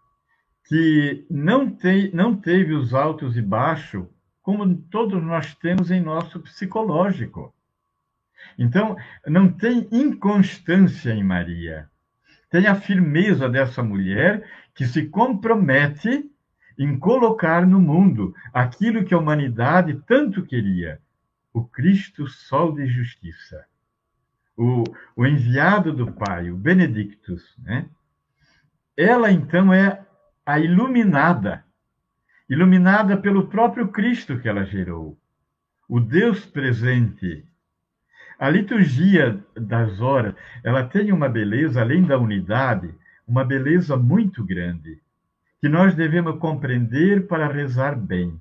que não, tem, não teve os altos e baixos como todos nós temos em nosso psicológico. Então, não tem inconstância em Maria. Tem a firmeza dessa mulher que se compromete em colocar no mundo aquilo que a humanidade tanto queria: o Cristo, Sol de Justiça. O, o enviado do Pai, o Benedictus. Né? Ela, então, é a iluminada iluminada pelo próprio Cristo que ela gerou, o Deus presente. A liturgia das horas, ela tem uma beleza, além da unidade, uma beleza muito grande, que nós devemos compreender para rezar bem.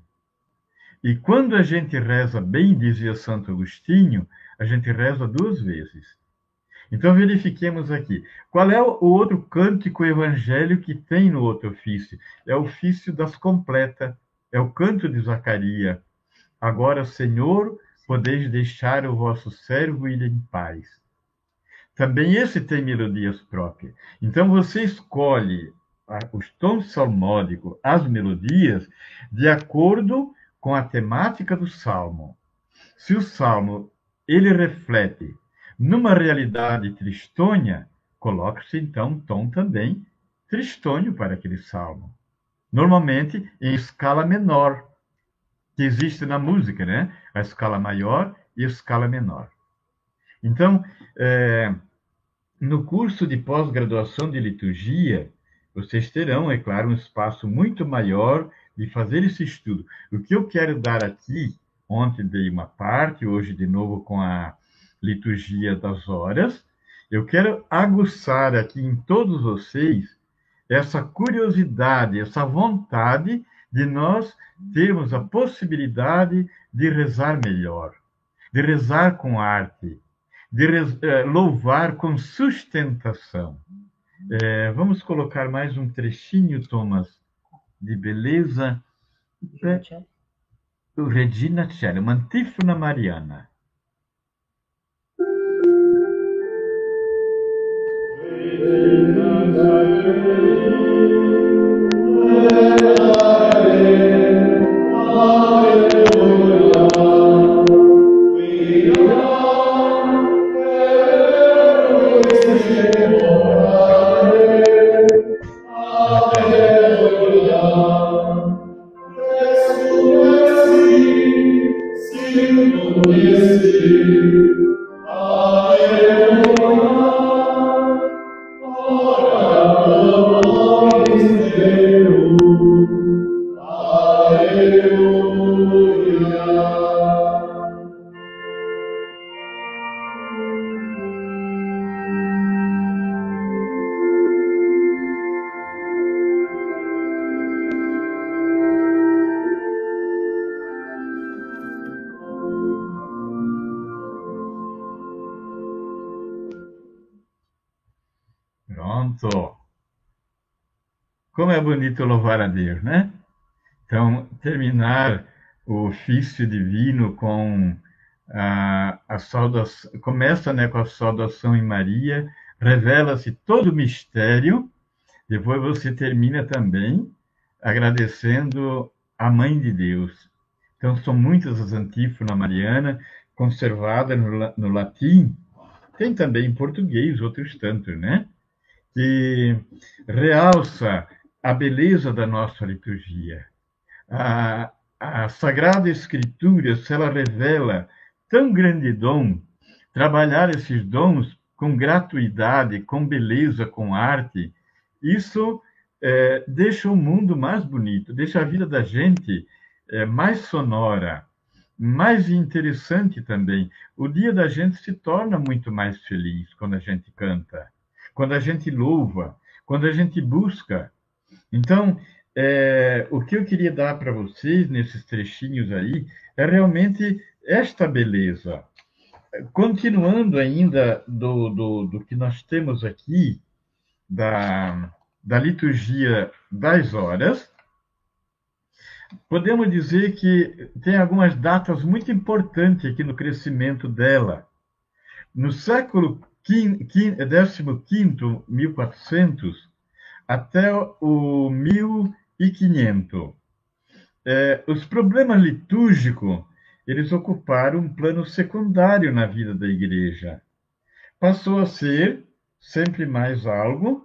E quando a gente reza bem, dizia Santo Agostinho, a gente reza duas vezes. Então verifiquemos aqui. Qual é o outro cântico evangélico que tem no outro ofício? É o ofício das completas, é o canto de Zacarias. Agora, Senhor, podeis deixar o vosso servo ir em paz. Também esse tem melodias próprias. Então você escolhe os tons salmódicos, as melodias, de acordo com a temática do salmo. Se o salmo ele reflete numa realidade tristonha, coloca-se então um tom também tristonho para aquele salmo. Normalmente em escala menor, que existe na música, né? A escala maior e a escala menor. Então, é, no curso de pós-graduação de liturgia, vocês terão, é claro, um espaço muito maior de fazer esse estudo. O que eu quero dar aqui, ontem dei uma parte, hoje de novo com a liturgia das horas, eu quero aguçar aqui em todos vocês essa curiosidade, essa vontade de nós termos a possibilidade de rezar melhor, de rezar com arte, de eh, louvar com sustentação. É, vamos colocar mais um trechinho, Thomas, de beleza. Regina o Regina Celli, uma antífona mariana. Regina Celli. Bonito louvar a Deus, né? Então, terminar o ofício divino com a, a saudação, começa né, com a saudação em Maria, revela-se todo o mistério, depois você termina também agradecendo a Mãe de Deus. Então, são muitas as antífonas mariana conservadas no, no latim, tem também em português outros tantos, né? Que realça a beleza da nossa liturgia. A, a Sagrada Escritura, se ela revela tão grande dom, trabalhar esses dons com gratuidade, com beleza, com arte, isso é, deixa o mundo mais bonito, deixa a vida da gente é, mais sonora, mais interessante também. O dia da gente se torna muito mais feliz quando a gente canta, quando a gente louva, quando a gente busca. Então, é, o que eu queria dar para vocês nesses trechinhos aí é realmente esta beleza. Continuando ainda do, do, do que nós temos aqui, da, da liturgia das horas, podemos dizer que tem algumas datas muito importantes aqui no crescimento dela. No século XV, 1400, até o 1500, é, os problemas litúrgicos eles ocuparam um plano secundário na vida da igreja. Passou a ser sempre mais algo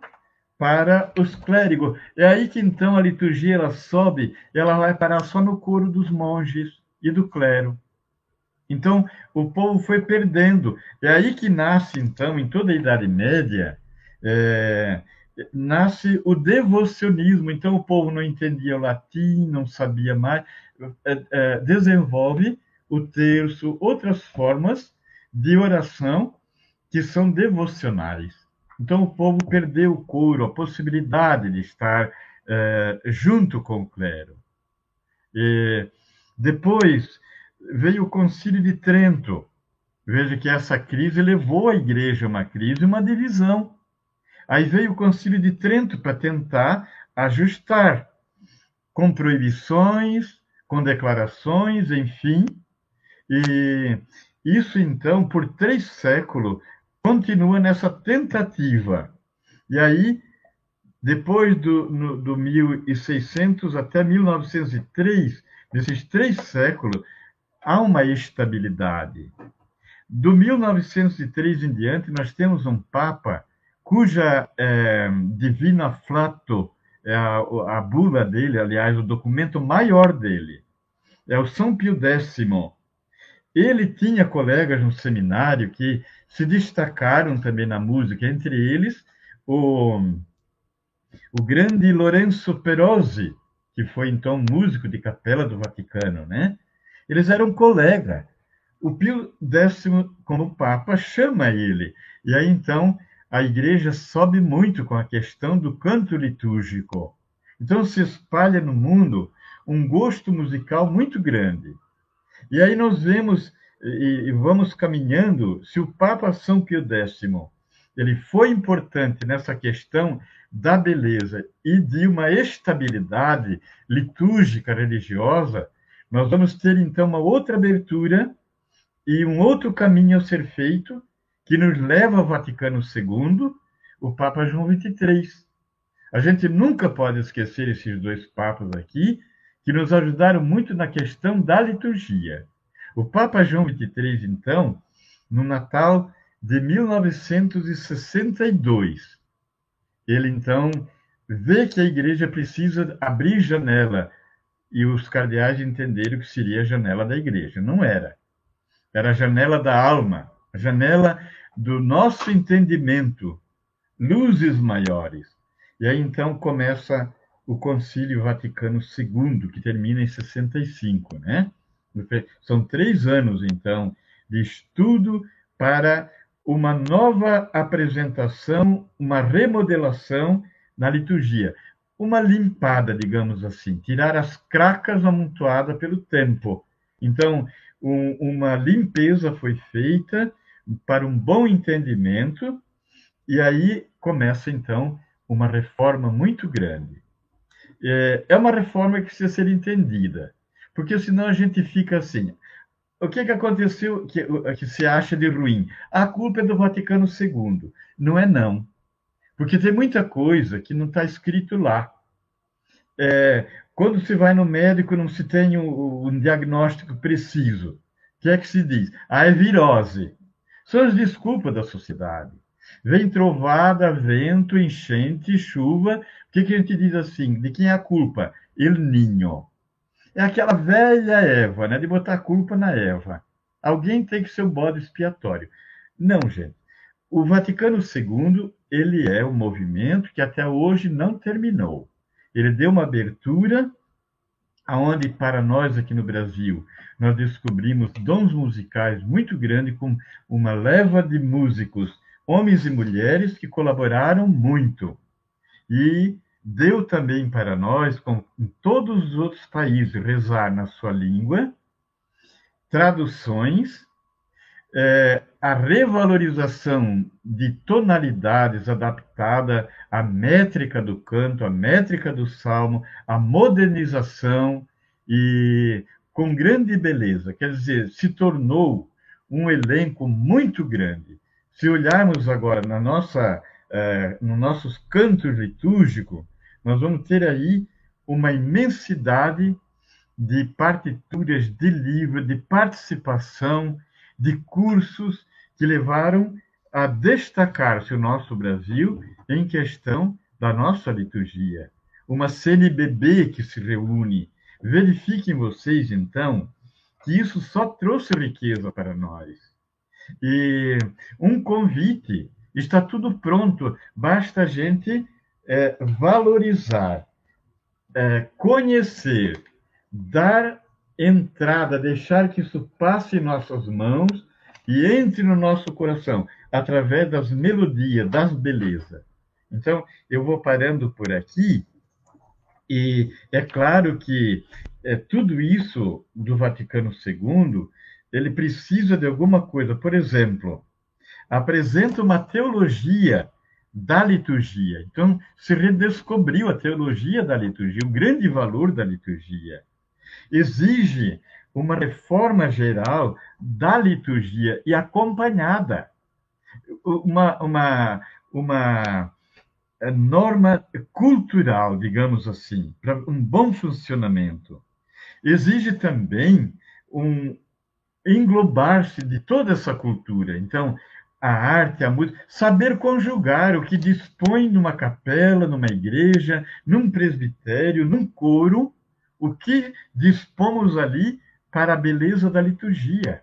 para os clérigos. É aí que então a liturgia ela sobe, ela vai parar só no coro dos monges e do clero. Então, o povo foi perdendo. É aí que nasce, então, em toda a Idade Média, é, nasce o devocionismo. Então, o povo não entendia o latim, não sabia mais, é, é, desenvolve o terço, outras formas de oração que são devocionais. Então, o povo perdeu o coro, a possibilidade de estar é, junto com o clero. E depois veio o Concílio de Trento. Veja que essa crise levou a igreja a uma crise, uma divisão. Aí veio o Concílio de Trento para tentar ajustar, com proibições, com declarações, enfim, e isso, então, por três séculos, continua nessa tentativa. E aí, depois do, no, do 1600 até 1903, nesses três séculos, há uma estabilidade. Do 1903 em diante, nós temos um Papa cuja é, Divina Flato, é a, a bula dele, aliás, o documento maior dele, é o São Pio X, ele tinha colegas no seminário que se destacaram também na música, entre eles o, o grande Lorenzo Perosi, que foi então músico de capela do Vaticano, né? Eles eram colegas. O Pio X, como Papa, chama ele. E aí então a igreja sobe muito com a questão do canto litúrgico. Então se espalha no mundo um gosto musical muito grande. E aí nós vemos e, vamos caminhando, se o Papa São Pio X ele foi importante nessa questão da beleza e de uma estabilidade litúrgica religiosa, nós vamos ter então uma outra abertura e um outro caminho a ser feito que nos leva ao Vaticano II, o Papa João XXIII. A gente nunca pode esquecer esses dois papas aqui, que nos ajudaram muito na questão da liturgia. O Papa João XXIII, então, no Natal de 1962, ele então vê que a igreja precisa abrir janela e os cardeais entenderam que seria a janela da igreja. Não era. Era a janela da alma, janela do nosso entendimento, luzes maiores. E aí então começa o Concílio Vaticano II, que termina em 65, né? São três anos, então, de estudo para uma nova apresentação, uma remodelação na liturgia. Uma limpada, digamos assim, tirar as cracas amontoadas pelo tempo. Então, um, uma limpeza foi feita para um bom entendimento E aí começa, então, uma reforma muito grande. É, é uma reforma que precisa ser entendida, porque senão a gente fica assim. O que, que aconteceu que, que se acha de ruim? A culpa é do Vaticano II. Não é, não. Porque tem muita coisa que não está escrito lá. É, quando se vai no médico, não se tem um, um diagnóstico preciso. O que é que se diz? Ah, é virose. São as desculpas da sociedade. Vem trovada, vento, enchente, chuva. O que, que a gente diz assim? De quem é a culpa? El Ninho. É aquela velha Eva, né? De botar a culpa na Eva. Alguém tem que ser o bode expiatório. Não, gente. O Vaticano II, ele é um movimento que até hoje não terminou. Ele deu uma abertura aonde para nós aqui no Brasil nós descobrimos dons musicais muito grandes com uma leva de músicos, homens e mulheres que colaboraram muito. E deu também para nós, como em todos os outros países, rezar na sua língua, traduções é, a revalorização de tonalidades adaptada à métrica do canto, à métrica do salmo, a modernização e com grande beleza. Quer dizer, se tornou um elenco muito grande. Se olharmos agora na nossa, eh, no nossos cantos litúrgicos, nós vamos ter aí uma imensidade de partituras, de livros, de participação de cursos que levaram a destacar-se o nosso Brasil em questão da nossa liturgia. Uma CNBB que se reúne. Verifiquem vocês, então, que isso só trouxe riqueza para nós. E um convite, está tudo pronto, basta a gente é, valorizar, é, conhecer, dar entrada, deixar que isso passe em nossas mãos e entre no nosso coração através das melodias, das belezas. Então, eu vou parando por aqui e é claro que é, tudo isso do Vaticano II, ele precisa de alguma coisa. Por exemplo, apresenta uma teologia da liturgia. Então, se redescobriu a teologia da liturgia, o grande valor da liturgia exige uma reforma geral da liturgia e acompanhada uma, uma, uma norma cultural, digamos assim, para um bom funcionamento. Exige também um englobar-se de toda essa cultura. Então, a arte, a música, saber conjugar o que dispõe numa capela, numa igreja, num presbitério, num coro, o que dispomos ali para a beleza da liturgia.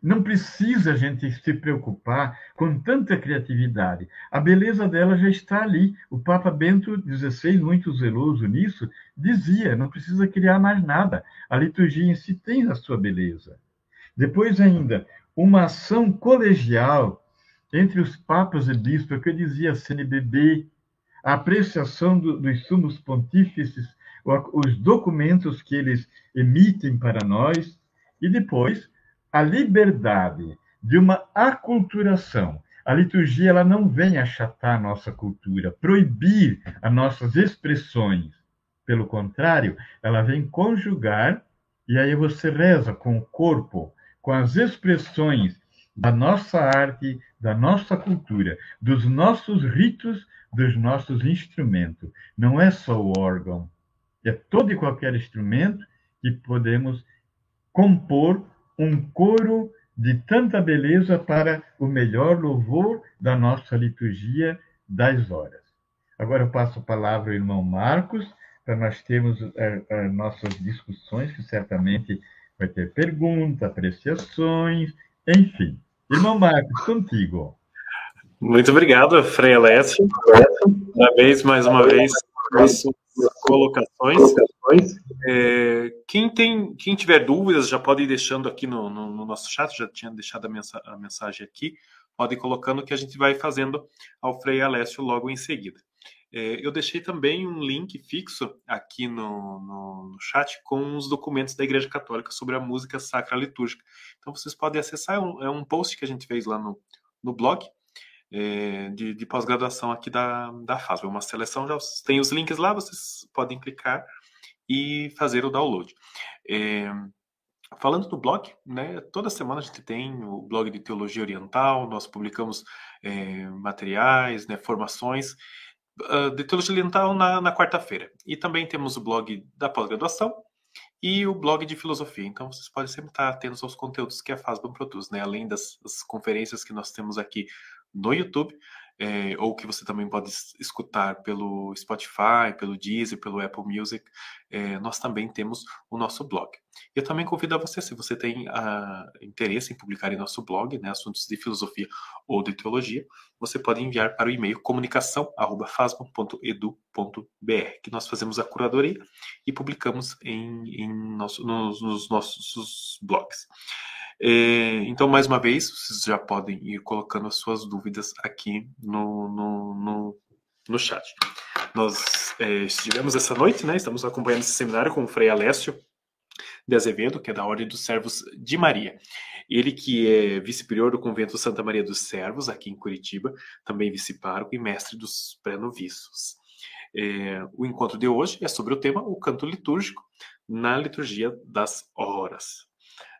Não precisa a gente se preocupar com tanta criatividade. A beleza dela já está ali. O Papa Bento XVI, muito zeloso nisso, dizia: não precisa criar mais nada. A liturgia em si tem a sua beleza. Depois, ainda, uma ação colegial entre os papas e bispos, que eu dizia CNBB, a apreciação do, dos sumos pontífices os documentos que eles emitem para nós e depois a liberdade de uma aculturação. A liturgia ela não vem achatar a nossa cultura, proibir as nossas expressões. Pelo contrário, ela vem conjugar e aí você reza com o corpo, com as expressões da nossa arte, da nossa cultura, dos nossos ritos, dos nossos instrumentos. Não é só o órgão, é todo e qualquer instrumento que podemos compor um coro de tanta beleza para o melhor louvor da nossa liturgia das horas. Agora eu passo a palavra ao irmão Marcos, para nós termos as eh, eh, nossas discussões, que certamente vai ter perguntas, apreciações, enfim. Irmão Marcos, contigo. Muito obrigado, Frei Alessio. Parabéns mais uma vez colocações. É, quem, tem, quem tiver dúvidas já pode ir deixando aqui no, no, no nosso chat, já tinha deixado a, mensa, a, mensagem aqui, pode ir colocando que a gente vai fazendo ao Frei Alessio logo em seguida. É, eu deixei também um link fixo aqui no, no, no, chat com os documentos da Igreja Católica sobre a música sacra litúrgica. Então vocês podem acessar, é um, é um post que a gente fez lá no, no blog, é, de, de pós-graduação aqui da, da FASB. Uma seleção, já tem os links lá, vocês podem clicar e fazer o download. É, falando do blog, né, toda semana a gente tem o blog de Teologia Oriental, nós publicamos é, materiais, né, formações uh, de Teologia Oriental na, na quarta-feira. E também temos o blog da pós-graduação, e o blog de filosofia. Então vocês podem sempre estar atentos aos conteúdos que a FASBAN produz, né? Além das conferências que nós temos aqui no YouTube, é, ou que você também pode escutar pelo Spotify, pelo Deezer, pelo Apple Music, é, nós também temos o nosso blog. Eu também convido a você, se você tem uh, interesse em publicar em nosso blog, né, assuntos de filosofia ou de teologia, você pode enviar para o e-mail comunicação@fasmo.edu.br, que nós fazemos a curadoria e publicamos em, em nosso, nos, nos nossos blogs. É, então, mais uma vez, vocês já podem ir colocando as suas dúvidas aqui no, no, no, no chat. Nós é, estivemos essa noite, né? Estamos acompanhando esse seminário com o Frei Alessio de Azevedo, que é da Ordem dos Servos de Maria. Ele que é vice-prior do Convento Santa Maria dos Servos, aqui em Curitiba, também vice-pároco e mestre dos pré-noviços. É, o encontro de hoje é sobre o tema o canto litúrgico na liturgia das horas.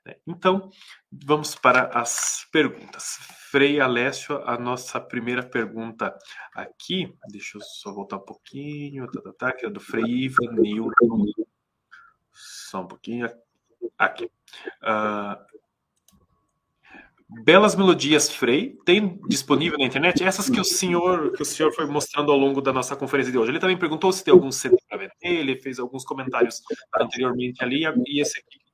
Né? Então, vamos para as perguntas. Frei Alessio, a nossa primeira pergunta aqui, deixa eu só voltar um pouquinho, tá, tá, tá, que é do Frei Ivanildo. Só um pouquinho. Aqui. Uh, Belas Melodias Frei tem disponível na internet essas que o senhor que o senhor foi mostrando ao longo da nossa conferência de hoje. Ele também perguntou se tem algum CD para vender, ele fez alguns comentários anteriormente ali e esse aqui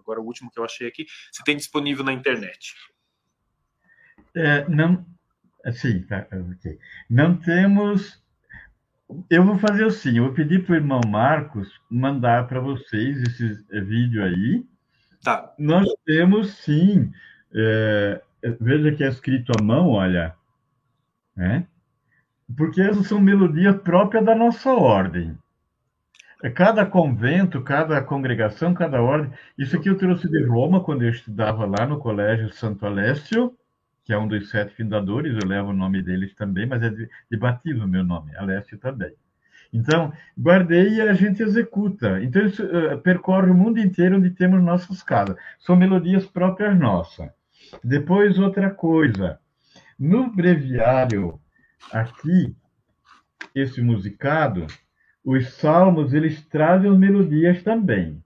agora o último que eu achei aqui, se tem disponível na internet. É, não, sim, tá, ok. Não temos. Eu vou fazer assim, eu vou pedir para o irmão Marcos mandar para vocês esse vídeo aí. Tá. Nós temos sim. É, veja que é escrito à mão, olha. Né? Porque essas são melodias próprias da nossa ordem. É cada convento, cada congregação, cada ordem. Isso aqui eu trouxe de Roma, quando eu estudava lá no Colégio Santo Alessio, que é um dos sete fundadores, eu levo o nome deles também, mas é de, de batismo o meu nome, Alessio também. Então, guardei e a gente executa. Então, isso uh, percorre o mundo inteiro onde temos nossas casas. São melodias próprias nossas. Depois, outra coisa. No breviário, aqui, esse musicado, os salmos eles trazem as melodias também.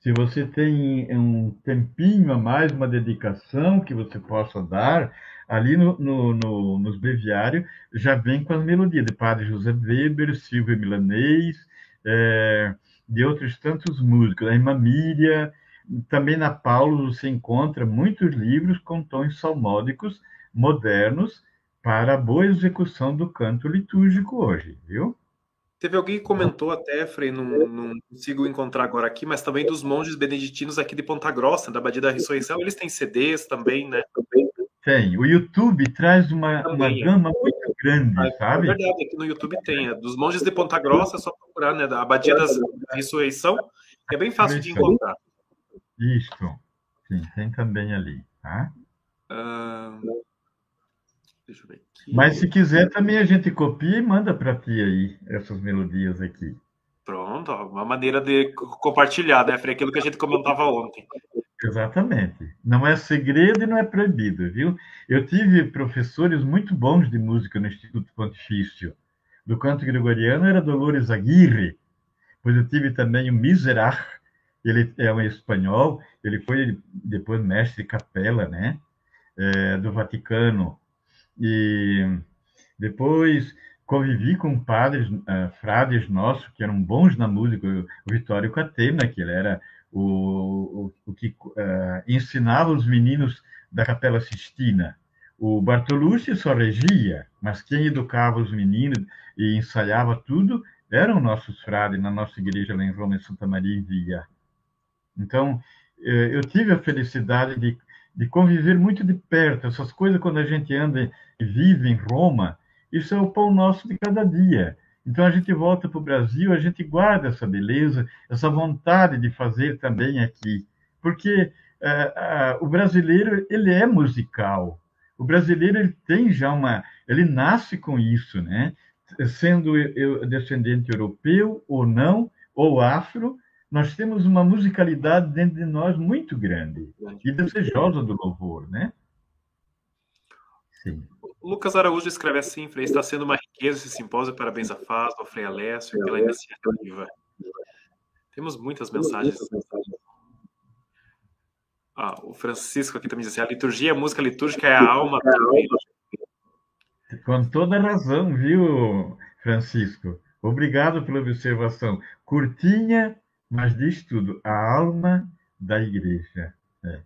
Se você tem um tempinho a mais, uma dedicação que você possa dar, ali no, no, no, nos breviários já vem com as melodias de Padre José Weber, Silvio Milanês, é, de outros tantos músicos, a Irmã também na Paulo você encontra muitos livros com tons salmódicos modernos para a boa execução do canto litúrgico hoje, viu? Teve alguém que comentou até, Frei, não, não, consigo encontrar agora aqui, mas também dos monges beneditinos aqui de Ponta Grossa, da Badia da Ressurreição, eles têm CDs também, né? Tem. O YouTube traz uma, uma é. gama muito grande, ah, sabe? É verdade, aqui no YouTube tem. É dos monges de Ponta Grossa, é só procurar, né? Da Abadia da Ressurreição, é bem fácil de encontrar. Isso. Sim, tem também ali, tá? Uh... Deixa eu ver aqui. Mas se quiser, também a gente copia e manda para ti aí, essas melodias aqui. Pronto, uma maneira de compartilhar, né, Frei? Aquilo que a gente comentava ontem. Exatamente. Não é segredo e não é proibido, viu? Eu tive professores muito bons de música no Instituto Pontifício. Do canto gregoriano era Dolores Aguirre. Pois eu tive também o Miserach, ele é um espanhol, ele foi depois mestre de capela, né? É, do Vaticano. E depois convivi com padres, uh, frades nossos, que eram bons na música, o Vitório Catena, que ele era o, o, o que uh, ensinava os meninos da Capela Sistina. O Bartolucci só regia, mas quem educava os meninos e ensaiava tudo eram nossos frades na nossa igreja lá em Roma, em Santa Maria em Via. Então, eh, eu tive a felicidade de de conviver muito de perto. Essas coisas, quando a gente anda e vive em Roma, isso é o pão nosso de cada dia. Então a gente volta para o Brasil, a gente guarda essa beleza, essa vontade de fazer também aqui, porque uh, uh, o brasileiro ele é musical. O brasileiro ele tem já uma, ele nasce com isso, né? Sendo eu descendente europeu ou não, ou afro, nós temos uma musicalidade dentro de nós muito grande e desejosa do louvor, né? Sim. Lucas Araújo escreve assim, Frei, está sendo uma riqueza esse simpósio, parabéns a Faz, ao Frei Alessio pela iniciativa. Temos muitas mensagens. Ah, o Francisco aqui também diz assim, a liturgia, a música litúrgica é a alma Com toda razão, viu, Francisco? Obrigado pela observação. Curtinha, mas diz tudo. A alma da igreja. É.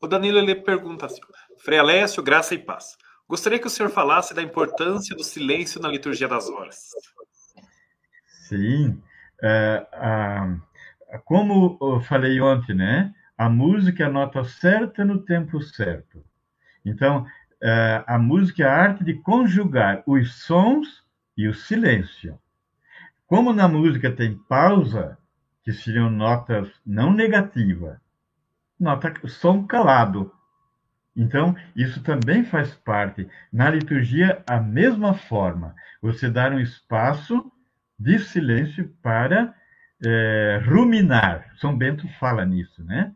O Danilo ele pergunta assim: Frei Alessio, graça e paz. Gostaria que o senhor falasse da importância do silêncio na liturgia das horas. Sim. É, como eu falei ontem, né? A música é a nota certa no tempo certo. Então, é, a música é a arte de conjugar os sons e o silêncio. Como na música tem pausa, que seriam notas não negativas, nota som calado. Então, isso também faz parte. Na liturgia, a mesma forma, você dar um espaço de silêncio para é, ruminar. São Bento fala nisso, né?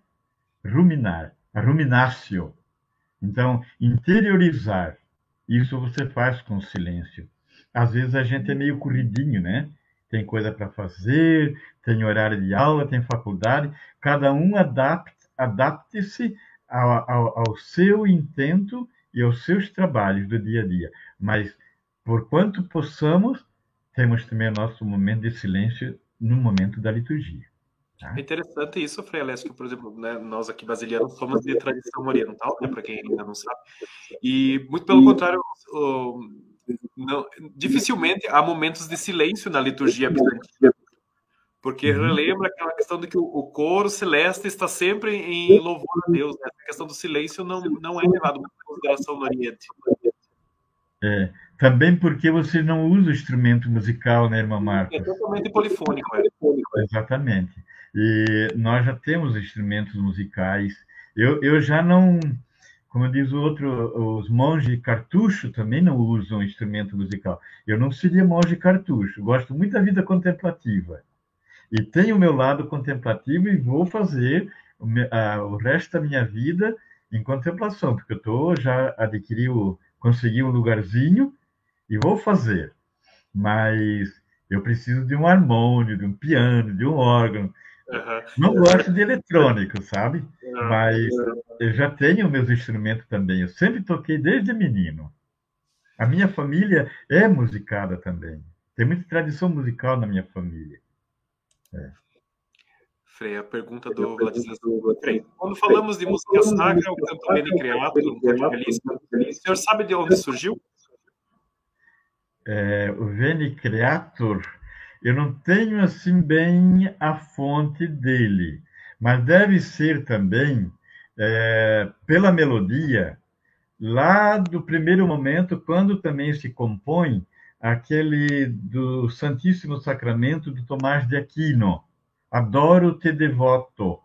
Ruminar, ruminatio. Então, interiorizar. Isso você faz com silêncio. Às vezes a gente é meio corridinho, né? Tem coisa para fazer, tem horário de aula, tem faculdade. Cada um adapte, adapte-se ao, ao, ao seu intento e aos seus trabalhos do dia a dia. Mas, por quanto possamos, temos também o nosso momento de silêncio no momento da liturgia. Tá? É interessante isso, Frei Alessio, que, por exemplo, né, nós aqui brasileiros somos de tradição oriental, né, para quem ainda não sabe, e muito pelo contrário, o, não, dificilmente há momentos de silêncio na liturgia bizantina, porque relembra aquela questão de que o, coro celeste está sempre em louvor a Deus, né? a questão do silêncio não, não é levado em consideração no Oriente. É, também porque você não usa instrumento musical, né, irmã Marcos? É totalmente polifônico. É. Exatamente. E nós já temos instrumentos musicais. Eu, eu já não, como diz o outro, os monges cartucho também não usam instrumento musical. Eu não seria monge cartucho. Gosto muito da vida contemplativa. E tenho o meu lado contemplativo e vou fazer o, resto da minha vida em contemplação, porque eu tô, já adquiri o consegui um lugarzinho e vou fazer. Mas eu preciso de um harmônio, de um piano, de um órgão. Uhum. Não gosto de eletrônico, sabe? Uhum. Mas eu já tenho meus instrumentos também. Eu sempre toquei desde menino. A minha família é musicada também. Tem muita tradição musical na minha família. É. Frei, a pergunta do Vladislau. Frei, quando falamos de música sacra, o canto bem criado, o senhor sabe de onde surgiu? É, o Veni Creator, eu não tenho assim bem a fonte dele, mas deve ser também é, pela melodia, lá do primeiro momento, quando também se compõe aquele do Santíssimo Sacramento do Tomás de Aquino Adoro te devoto.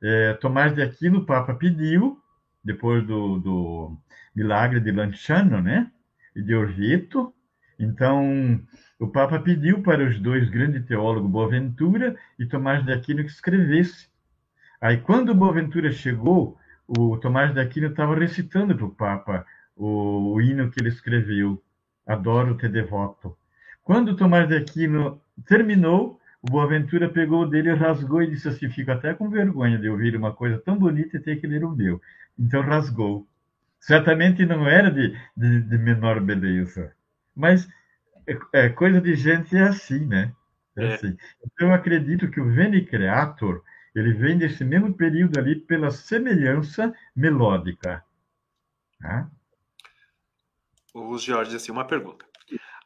É, Tomás de Aquino, o Papa pediu, depois do, do milagre de Lanciano, né? E de Orvieto. Então, o Papa pediu para os dois grandes teólogos, Boaventura e Tomás de Aquino, que escrevesse. Aí, quando Boaventura chegou, o Tomás de Aquino estava recitando para o Papa o, o hino que ele escreveu, Adoro te devoto. Quando Tomás de Aquino terminou, o Boaventura pegou dele, rasgou e disse assim: Fico até com vergonha de ouvir uma coisa tão bonita e ter que ler o meu. Então rasgou. Certamente não era de, de, de menor beleza, mas é, coisa de gente é assim, né? É, é. assim. Então eu acredito que o Veni Creator ele vem desse mesmo período ali pela semelhança melódica. Tá? O Jorge, assim, uma pergunta.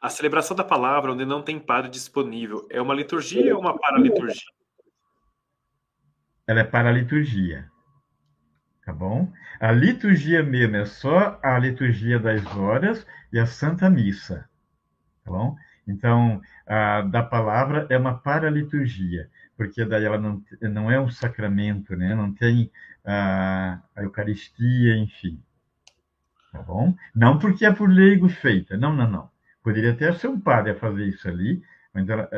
A celebração da palavra, onde não tem padre disponível, é uma liturgia ou uma paraliturgia? Ela é paraliturgia. Tá bom? A liturgia mesmo é só a liturgia das horas e a Santa Missa. Tá bom? Então, a da palavra é uma paraliturgia, porque daí ela não, não é um sacramento, né? não tem a, a Eucaristia, enfim. Tá bom? Não porque é por leigo feita, não, não, não. Poderia até ser um padre a fazer isso ali, mas ela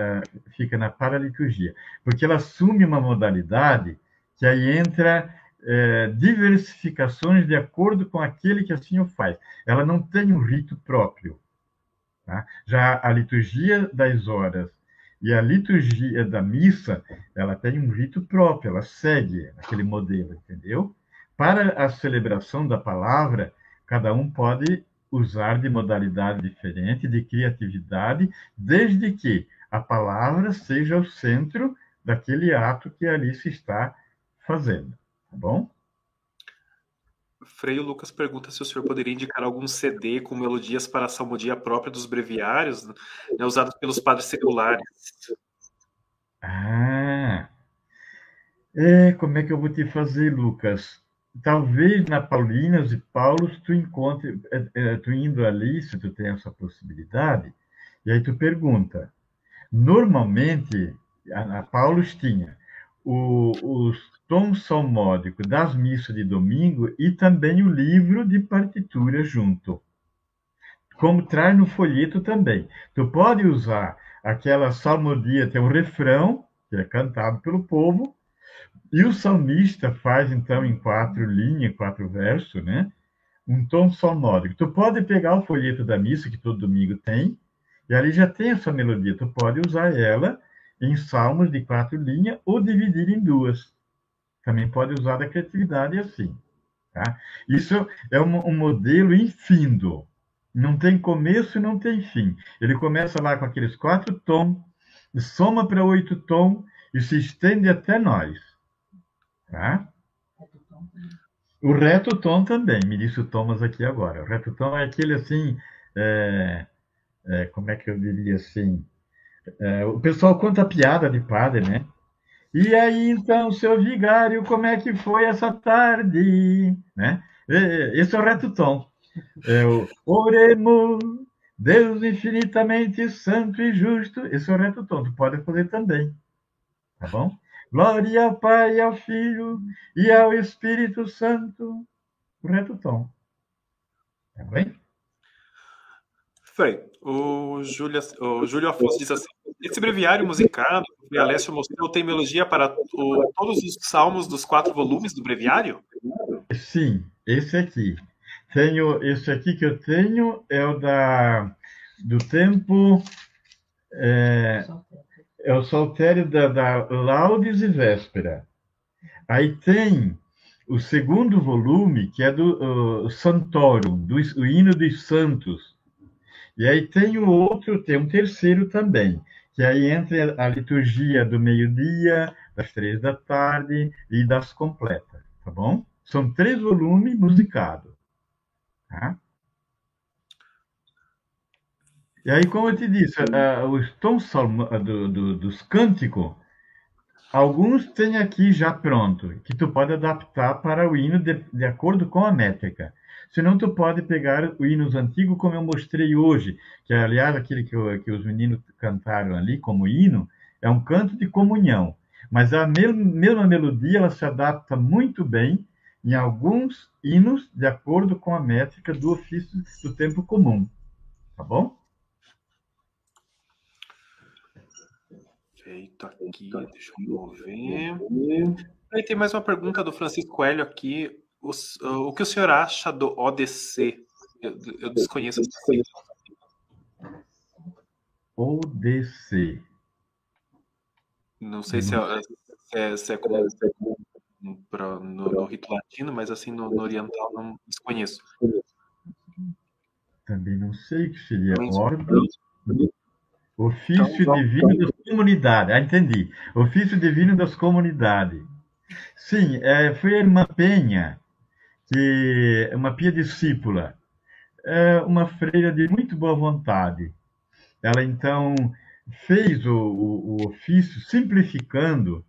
fica na paraliturgia, porque ela assume uma modalidade que aí entra uh, diversificações de acordo com aquele que assim o faz. Ela não tem um rito próprio. Tá? Já a liturgia das horas e a liturgia da missa, ela tem um rito próprio, ela segue aquele modelo, entendeu? Para a celebração da palavra, cada um pode usar de modalidade diferente, de criatividade, desde que a palavra seja o centro daquele ato que ali se está fazendo, tá bom? Freio Lucas pergunta se o senhor poderia indicar algum CD com melodias para a salmodia própria dos breviários, né, usados pelos padres seculares. Ah, é, como é que eu vou te fazer, Lucas? Talvez na Paulinas e Paulos tu encontre, é, é, tu indo ali, se tu tem essa possibilidade, e aí tu pergunta. Normalmente, a, a Paulos tinha o, os tom salmódico das missas de domingo e também o livro de partitura junto. Como traz no folheto também. Tu pode usar aquela salmodia, tem um refrão, que é cantado pelo povo, e o salmista faz, então, em quatro linhas, quatro versos, né? Um tom salmódico. Tu pode pegar o folheto da missa, que todo domingo tem, e ali já tem essa melodia. Tu pode usar ela em salmos de quatro linhas ou dividir em duas. Também pode usar a criatividade assim. Tá? Isso é um, um modelo infindo. Não tem começo e não tem fim. Ele começa lá com aqueles quatro tons, soma para oito tons e se estende até nós. Tá? O reto tom também, me disse o Thomas aqui agora. O reto tom é aquele assim, é, é, como é que eu diria assim? É, o pessoal conta piada de padre, né? E aí, então, seu vigário, como é que foi essa tarde? Né? Esse é o reto tom. É o oremos, Deus infinitamente santo e justo. Esse é o reto tom. Tu pode fazer também. Tá bom? Glória ao Pai, ao Filho e ao Espírito Santo. O reto tom. Tá bem? Frei, o Júlio, o Júlio Afonso diz assim: esse breviário musicado que Alessio mostrou tem melodia para o, todos os salmos dos quatro volumes do breviário? Sim, esse aqui. Tenho esse aqui que eu tenho é o da do tempo é, é o saltério da, da Laudes e Véspera. Aí tem o segundo volume que é do uh, Santorum, do o hino dos santos. E aí tem o outro, tem um terceiro também, que aí entra a liturgia do meio-dia, das três da tarde e das completas, tá bom? São três volumes musicados. Tá? E aí, como eu te disse, uh, os tons do, do, dos cânticos, alguns tem aqui já pronto, que tu pode adaptar para o hino de, de acordo com a métrica. Senão tu pode pegar o hinos antigo, como eu mostrei hoje, que aliás aquele que, que os meninos cantaram ali como hino, é um canto de comunhão. Mas a mesma melodia ela se adapta muito bem em alguns hinos de acordo com a métrica do ofício do tempo comum. Tá bom? Feito aqui, deixa eu ver. Aí tem mais uma pergunta do Francisco Coelho aqui o, o que o senhor acha do ODC? Eu, eu desconheço essa sigla. ODC. Não sei se é, se é, se é como, pra, no, no, rito latino, mas assim no, no, oriental não desconheço. Também não sei o que seria ordem. Ofício então, divino das comunidades. Ah, entendi. Ofício divino das comunidades. Sim, é, foi a irmã Penha que é uma pia discípula, é uma freira de muito boa vontade. Ela então fez o, o, o ofício simplificando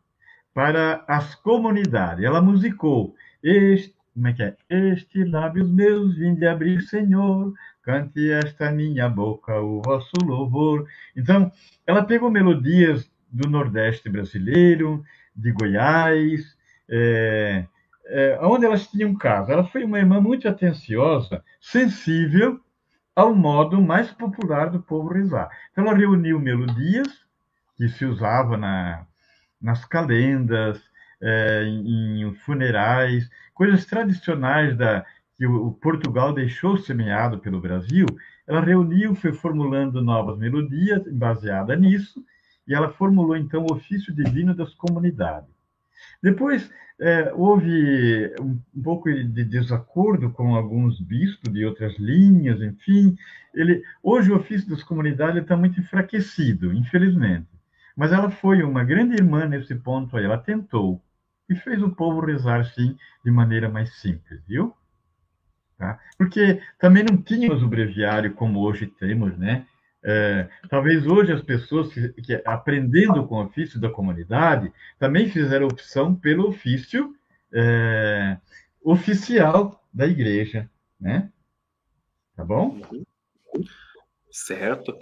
para as comunidades. Ela musicou este, como é que é? Este lábios meus vinde abrir, Senhor, cante esta minha boca o vosso louvor. Então, ela pegou melodias do Nordeste brasileiro, de Goiás, é, é, onde elas tinham casa. Ela foi uma irmã muito atenciosa, sensível ao modo mais popular do povo rezar. Então, ela reuniu melodias que se usava na, nas calendas, é, em, em, funerais, coisas tradicionais da, que o, Portugal deixou semeado pelo Brasil. Ela reuniu, foi formulando novas melodias baseada nisso, e ela formulou então o ofício divino das comunidades. Depois, é, houve um, um, pouco de desacordo com alguns bispos de outras linhas, enfim. Ele, hoje o ofício das comunidades está muito enfraquecido, infelizmente. Mas ela foi uma grande irmã nesse ponto aí, ela tentou e fez o povo rezar, sim, de maneira mais simples, viu? Tá? Porque também não tínhamos o breviário como hoje temos, né? É, talvez hoje as pessoas que, que, aprendendo com o ofício da comunidade também fizeram opção pelo ofício é, oficial da igreja, né? Tá bom? Certo.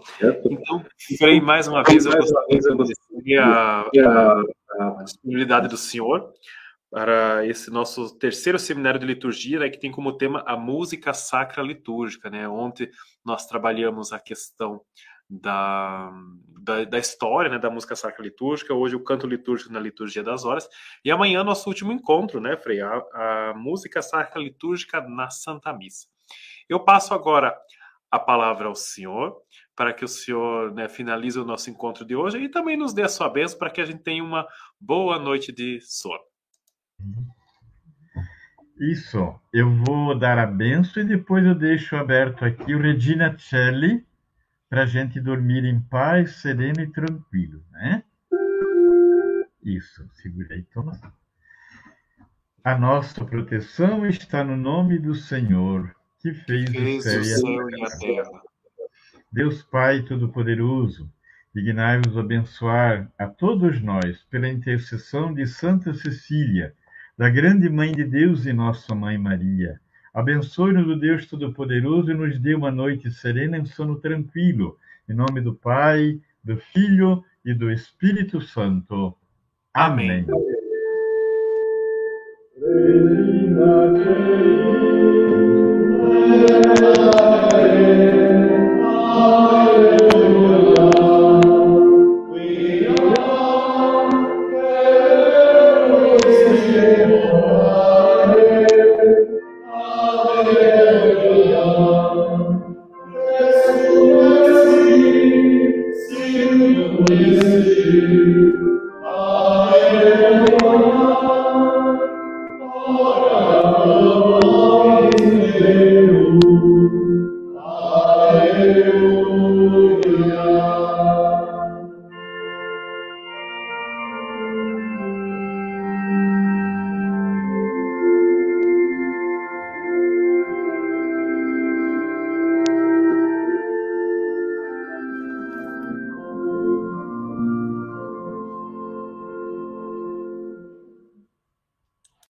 Então, Frei, mais uma vez, eu gostaria de agradecer a, a, a disponibilidade do senhor para esse nosso terceiro seminário de liturgia, né, que tem como tema a música sacra litúrgica. Né? Ontem nós trabalhamos a questão da, da, da, história né, da música sacra litúrgica, hoje o canto litúrgico na liturgia das horas, e amanhã nosso último encontro, né, Frei? A, a música sacra litúrgica na Santa Missa. Eu passo agora a palavra ao senhor, para que o senhor né, finalize o nosso encontro de hoje e também nos dê a sua bênção para que a gente tenha uma boa noite de sono. Isso. Eu vou dar a benção e depois eu deixo aberto aqui o Regina Celli para a gente dormir em paz, sereno e tranquilo, né? Isso. Segura aí, toma. A nossa proteção está no nome do Senhor, que fez, fez o céu, e, a terra. Deus Pai Todo-Poderoso, dignai-vos abençoar a todos nós pela intercessão de Santa Cecília, da grande Mãe de Deus e Nossa Mãe Maria. Abençoe-nos o Deus Todo-Poderoso e nos dê uma noite serena e sono tranquilo. Em nome do Pai, do Filho e do Espírito Santo. Amém. Alleluia.